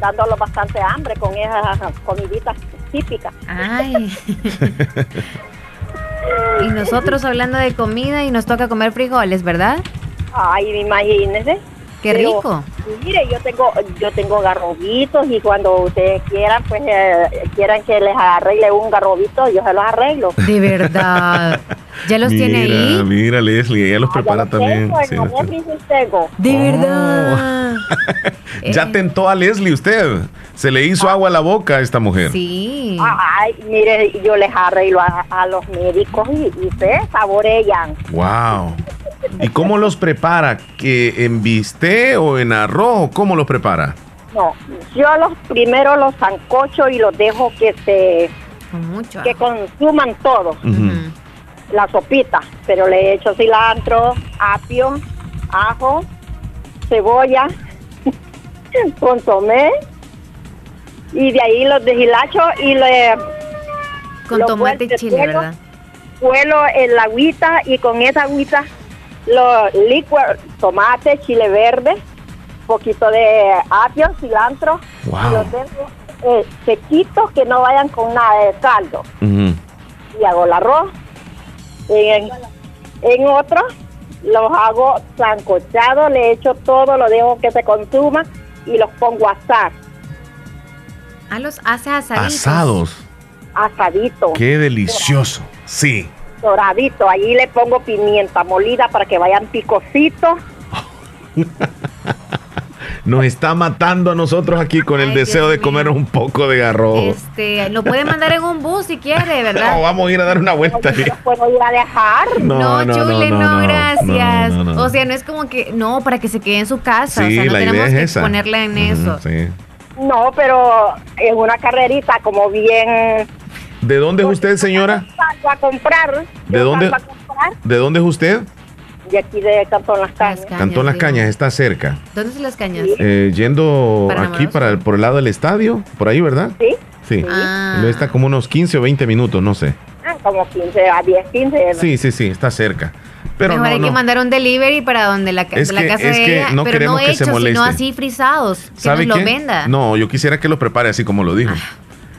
dándolo bastante hambre con esas comiditas típicas. Ay. y nosotros hablando de comida y nos toca comer frijoles, ¿verdad? Ay, imagínese. Qué Pero, rico. Mire, yo tengo, yo tengo garrobitos y cuando ustedes quieran, pues eh, quieran que les arregle un garrobito, yo se los arreglo. De verdad. ¿Ya los mira, tiene ahí? Mira, Leslie, ella los prepara también. Tengo, Sí, los- tengo. De Oh. verdad. *laughs* Ya tentó a Leslie usted. Se le hizo agua a la boca a esta mujer. Sí. Ay, mire, yo les arreglo a, a los médicos y, y ustedes saborean. Wow. ¿Y cómo los prepara? ¿Que en bistec o en arroz? ¿Cómo los prepara? No, yo los primero los sancocho y los dejo que se mucho que consuman todo. La sopita, pero le echo cilantro, apio, ajo, cebolla, *laughs* consomé y de ahí los deshilacho y le Con lo tomate y chile, vuelo- ¿verdad? Vuelo en la agüita y con esa agüita lo licuo, tomate, chile verde, poquito de apio, cilantro, Wow. y los dejo eh, sequitos que no vayan con nada de caldo. Y hago el arroz. En, en otro los hago sancochados, le echo todo, lo dejo que se consuma y los pongo a asar, Ah, los hace asaditos. Asados. asadito, Qué delicioso. Sí. Doradito. Allí le pongo pimienta molida para que vayan picositos. *laughs* Nos está matando a nosotros aquí con el deseo de comer un poco de arroz. Este, lo puede mandar en un bus si quiere, *laughs* ¿verdad? No, vamos a ir a dar una vuelta. ¿Puedo ir a dejar? No, No, no, chule, no, no, no, no, gracias. no, no, no. O sea, no es como que, no, para que se quede en su casa. Sí, o sea, no la tenemos idea es que esa. ponerla en eso. sí. No, pero es una carrerita como bien... ¿De dónde es usted, señora? Salgo a comprar. ¿De dónde? comprar ¿De dónde es usted? de aquí de Cantón Las Cañas. Cantón Las Cañas, está cerca. ¿Dónde se las cañas? Eh, yendo ¿Para aquí para el, por el lado del estadio, por ahí, ¿verdad? Sí. Sí. Ah. Está como unos 15 o 20 minutos, no sé. Ah, como 15 a 10, 15. Sí, sí, sí, está cerca. Pero Mejor no, hay que no. mandar un delivery para donde la, Es la que- casa es de que ella, no pero queremos no que se hechos, sino moleste. así frisados, que ¿Sabe nos qué? lo venda. No, yo quisiera que lo prepare así como lo dijo.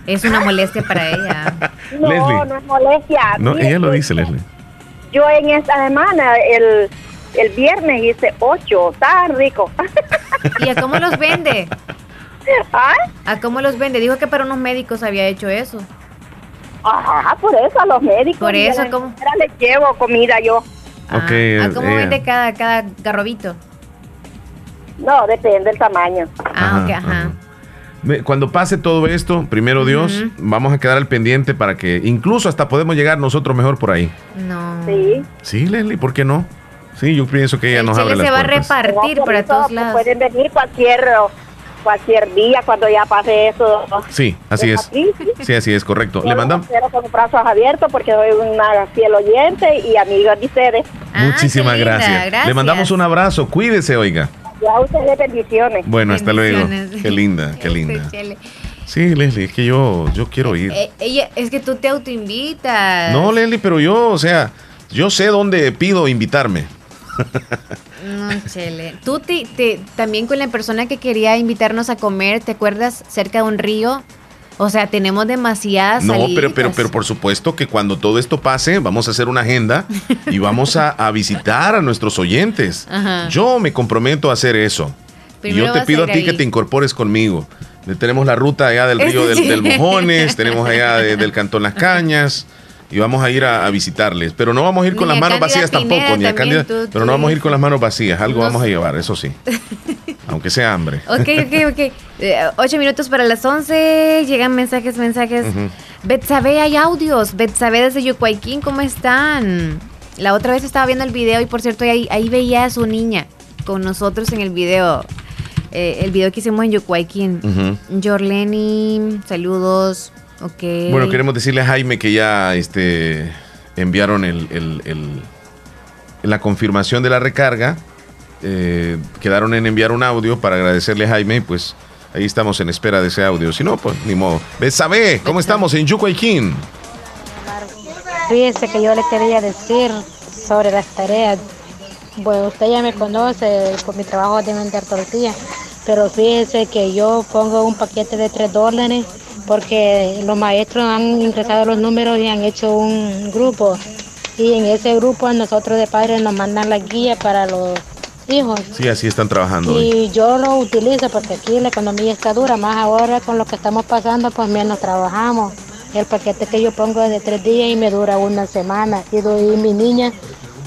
Es una molestia para ella. *laughs* No, Leslie. no es molestia. No, Mire, ella lo dice, Leslie. Yo en esta semana, el, el viernes hice 8, tan rico. ¿Y a cómo los vende? *laughs* ¿Ah? ¿A cómo los vende? Dijo que para unos médicos había hecho eso. Ajá, por eso a los médicos. Por eso, ¿cómo? les llevo comida yo. Ok, ¿A cómo ella- vende cada, cada garrobito? No, depende del tamaño. Ah, ok, ajá. Cuando pase todo esto, primero Dios, vamos a quedar al pendiente para que incluso hasta podemos llegar nosotros mejor por ahí. No. Sí. Sí, Leslie, ¿por qué no? Sí, yo pienso que ella nos abre Chile las se va a puertas. repartir No, por para eso, todos lados. Pueden venir cualquier cualquier día cuando ya pase eso. Sí, así es. Aquí, sí. Sí, así es, correcto. Yo Le mandamos con los brazos abiertos porque soy una fiel oyente y amiga de ustedes. muchísimas qué linda, gracias. gracias. Le mandamos un abrazo. Cuídese, oiga. Y a ustedes bendiciones. Bueno, hasta luego. Qué linda, qué linda. Chele. Sí, Leslie, es que yo, yo quiero ir. Eh, ella, es que tú te autoinvitas. No, Leslie, pero yo, o sea, yo sé dónde pido invitarme. No, chele. Tú te, te- también con la persona que quería invitarnos a comer, ¿te acuerdas? Cerca de un río. O sea, tenemos demasiadas No, pero, pero, pero por supuesto que cuando todo esto pase, vamos a hacer una agenda y vamos a, a visitar a nuestros oyentes. Ajá. Yo me comprometo a hacer eso. Y Primero yo te a pido a ti ahí. que te incorpores conmigo. Tenemos la ruta allá del *laughs* río del, del Mojones, tenemos allá de- del Cantón Las Cañas. Y vamos a ir a, a visitarles. Pero no vamos a ir con Ni las manos Cándida vacías Pineda tampoco. Ni a Cándida- tú- pero no vamos a ir con las manos vacías. Algo No vamos a llevar, eso sí. *laughs* Aunque sea hambre. Ok, ok, ok. Eh, ocho minutos para las once. Llegan mensajes, mensajes. Ujú. Betsabe, hay audios. Betsabe desde Yucuayquín, ¿cómo están? La otra vez estaba viendo el video y por cierto ahí, ahí veía a su niña con nosotros en el video. Eh, el video que hicimos en Yucuayquín. Ujú. Jorleni, saludos. Ok. Bueno, queremos decirle a Jaime que ya este, enviaron el, el- el- la confirmación de la recarga. Eh, quedaron en enviar un audio para agradecerle a Jaime y pues ahí estamos en espera de ese audio. Si no, pues ni modo. Sabe, ¿cómo estamos en Yucuayquín? Fíjese que yo le quería decir sobre las tareas. Bueno, usted ya me conoce por mi trabajo de vender tortillas, pero fíjese que yo pongo un paquete de 3 dólares porque los maestros han ingresado los números y han hecho un grupo. Y en ese grupo nosotros de padres nos mandan la guía para los hijos. Sí, así están trabajando hoy. Y yo lo utilizo porque aquí la economía está dura, más ahora con lo que estamos pasando, pues menos trabajamos. El paquete que yo pongo es de tres días y me dura una semana. Y doy mi niña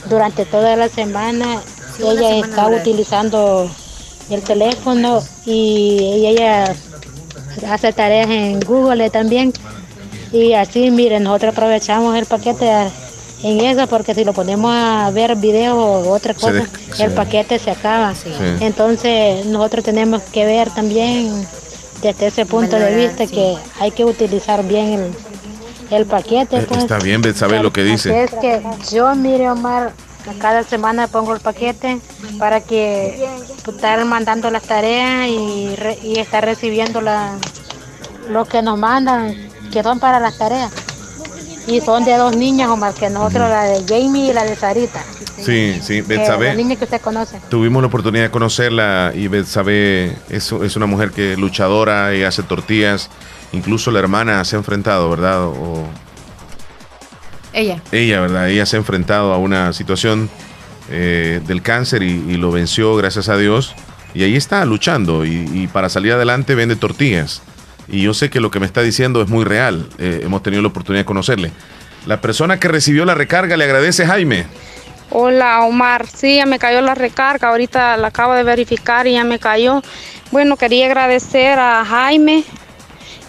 durante toda la semana, ella semana está utilizando el teléfono y ella hace tareas en Google también. Y así, miren, nosotros aprovechamos el paquete en eso porque si lo ponemos a ver videos o otra cosa, des- el paquete se acaba. Sí. Entonces nosotros tenemos que ver también desde ese punto de vista sí. que hay que utilizar bien el, el paquete. Eh, pues. Está bien, Beth, sabe lo que dice. es que yo, mire, Omar, cada semana pongo el paquete para que estar mandando las tareas y, re- y estar recibiendo la, lo que nos mandan, que son para las tareas. Y son de dos niñas, Omar, que nosotros, la de Jamie y la de Sarita. Sí, sí, Eh, la Betsabe. niña que usted conoce. Tuvimos la oportunidad de conocerla y Betsabe es, es una mujer que luchadora y hace tortillas. Incluso la hermana se ha enfrentado, ¿verdad? O Ella. ella, ¿verdad? Ella se ha enfrentado a una situación eh, del cáncer y, y lo venció, gracias a Dios. Y ahí está luchando y, y para salir adelante vende tortillas. Y yo sé que lo que me está diciendo es muy real. Eh, hemos tenido la oportunidad de conocerle. La persona que recibió la recarga le agradece, Jaime. Hola Omar, sí, ya me cayó la recarga, ahorita la acabo de verificar y ya me cayó. Bueno, quería agradecer a Jaime,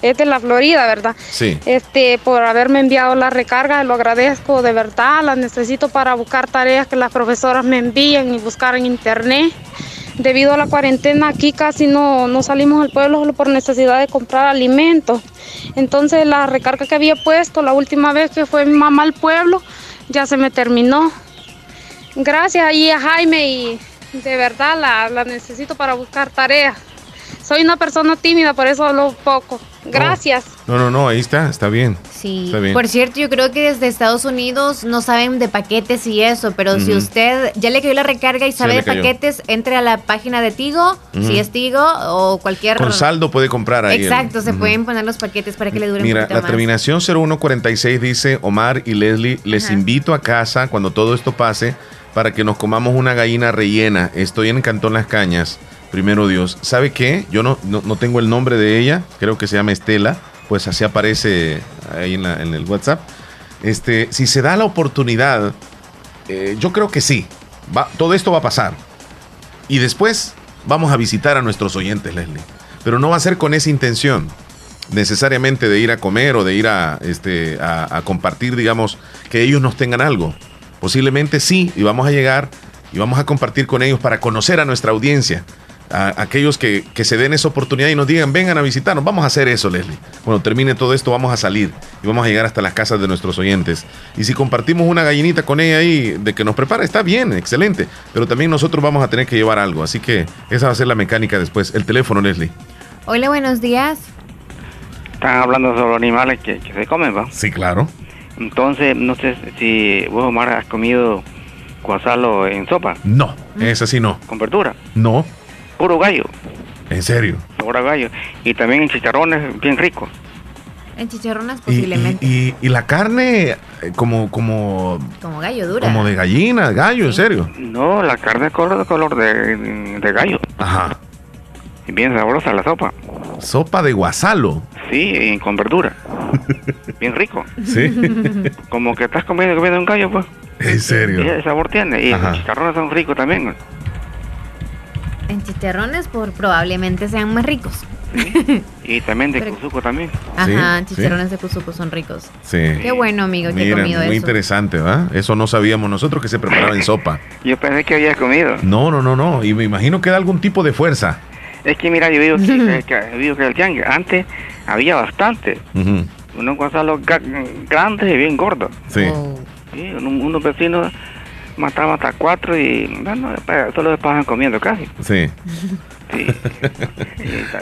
es de la Florida, ¿verdad? Sí. Este, por haberme enviado la recarga, lo agradezco de verdad, la necesito para buscar tareas que las profesoras me envíen y buscar en internet. Debido a la cuarentena aquí casi no, no salimos al pueblo solo por necesidad de comprar alimentos. Entonces la recarga que había puesto la última vez que fue mi mamá al pueblo ya se me terminó. Gracias ahí a Jaime y de verdad la, la necesito para buscar tareas. Soy una persona tímida, por eso hablo poco. Gracias. No, no, no, ahí está, está bien. Sí. Está bien. Por cierto, yo creo que desde Estados Unidos no saben de paquetes y eso, pero si usted ya le cayó la recarga y sabe de paquetes, entre a la página de Tigo, si es Tigo o cualquier... Con saldo puede comprar ahí. el- Exacto, se pueden poner los paquetes para que le duren Mira, un la más. terminación 0146 dice, Omar y Leslie, les invito a casa cuando todo esto pase para que nos comamos una gallina rellena. Estoy en Cantón Las Cañas, primero Dios. ¿Sabe qué? Yo no, no, no tengo el nombre de ella, creo que se llama Estela, pues así aparece ahí en, la- en el WhatsApp. Este, si se da la oportunidad, eh, yo creo que sí, va, todo esto va a pasar. Y después vamos a visitar a nuestros oyentes, Leslie. Pero no va a ser con esa intención necesariamente de ir a comer o de ir a, este, a, a compartir, digamos, que ellos nos tengan algo. Posiblemente sí, y vamos a llegar y vamos a compartir con ellos para conocer a nuestra audiencia. A aquellos que, que se den esa oportunidad y nos digan, vengan a visitarnos, vamos a hacer eso, Leslie. Cuando termine todo esto, vamos a salir y vamos a llegar hasta las casas de nuestros oyentes. Y si compartimos una gallinita con ella ahí de que nos prepara, está bien, excelente. Pero también nosotros vamos a tener que llevar algo. Así que esa va a ser la mecánica después. El teléfono, Leslie. Hola, buenos días. Están hablando sobre los animales que, que se comen, ¿va? Sí, claro. Entonces, no sé si vos, Omar, has comido guasalo en sopa, No, esa sí no. con verdura, No, puro gallo, en serio. sabor a gallo. Y también en chicharrones, bien ricos. En chicharrones Y, posiblemente. y- y- y la carne eh, como, como, como gallo dura. como de gallina, gallo, en serio. No, la carne es color de color de, de gallo. Ajá. Y bien sabrosa la sopa. Sopa de guasalo. Sí, y con verdura. *laughs* bien rico. Sí. *laughs* Como que estás comiendo, comiendo un gallo, pues. En Y serio. el sabor tiene. Y Ajá. los chicharrones son ricos también. En chicharrones por probablemente sean más ricos. Y también de Pero- cuzuco también. Ajá, Sí, chicharrones de Cuzuco son ricos. Sí. Qué bueno, amigo, que he comido muy eso. interesante, ¿va? Eso no sabíamos nosotros que se preparaba en sopa. Yo pensé que había comido. No, no, no, no. Y me imagino que da algún tipo de fuerza. Es que mira, yo digo que, que, el tianguis, antes había bastante. Guasalos ga- grandes y bien gordos. Sí. Sí, un- unos vecinos mataban hasta cuatro y bueno, solo después pasaban comiendo casi. Sí. Sí.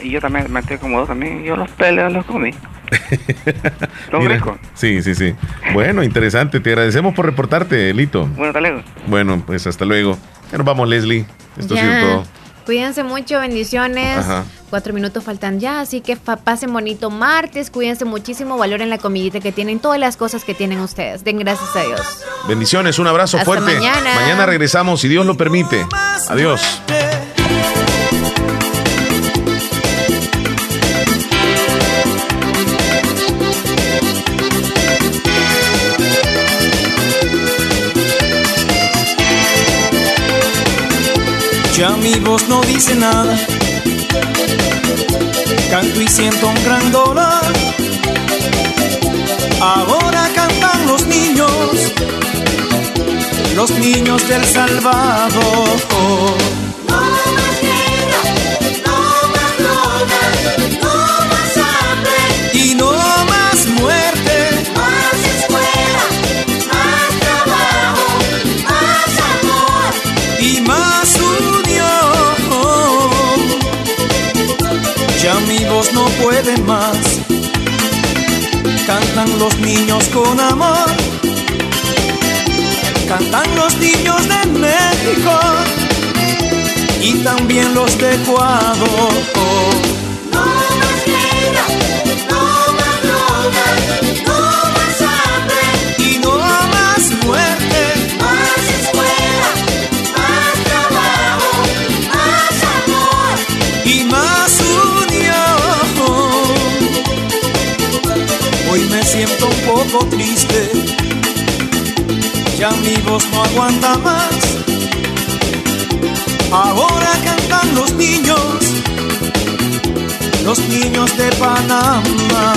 y, y yo también me estoy como dos también. Yo los peleos los comí. *laughs* Son Mira, ricos. Sí, sí, sí. Bueno, interesante. Te agradecemos por reportarte, Lito. Bueno, hasta luego. Bueno, pues hasta luego. Ya nos vamos, Leslie. Esto ha sido todo. Cuídense mucho, bendiciones. Ajá. Cuatro minutos faltan ya, así que pasen bonito martes, cuídense muchísimo, valoren la comidita que tienen, todas las cosas que tienen ustedes. Den gracias a Dios. Bendiciones, un abrazo Hasta fuerte. mañana. regresamos, si Dios lo permite. Adiós. Ya mi voz no dice nada. Canto y siento un gran dolor. Ahora cantan los niños, los niños del Salvador. No más guerra, no más drogas, No puede más. Cantan los niños con amor. Cantan los niños de México y también los de Ecuador. Poco triste, ya mi voz no aguanta más. Ahora cantan los niños, los niños de Panamá.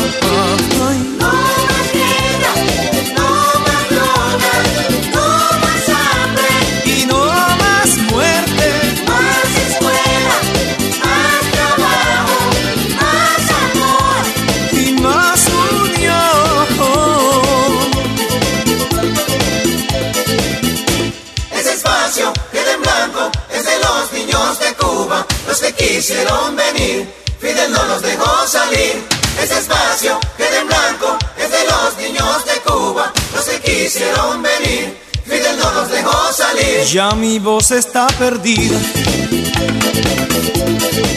Quisieron venir. Fidel no los dejó salir. Ese espacio queda en blanco es de los niños de Cuba, los que quisieron venir. Fidel no los dejó salir. Ya mi voz está perdida.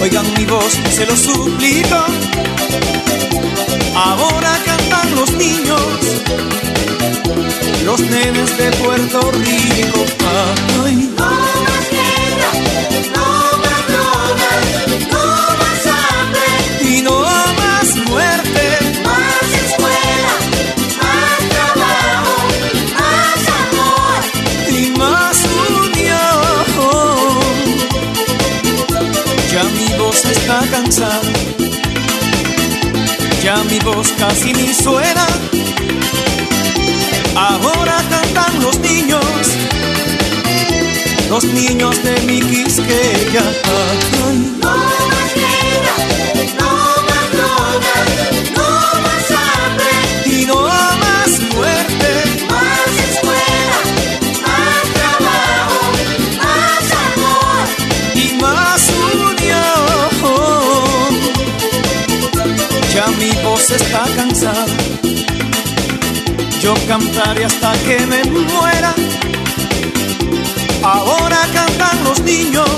Oigan mi voz, se lo suplico. Ahora cantan los niños, los nenes de Puerto Rico. Ay. Casi ni suena. Ahora cantan los niños, los niños de mi Quisqueya. Está cansada. Yo cantaré hasta que me muera. Ahora cantan los niños,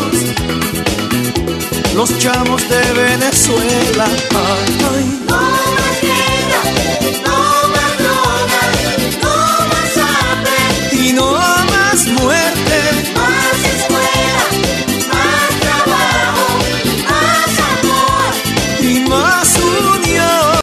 los chamos de Venezuela. Ay, ay. No más guerra,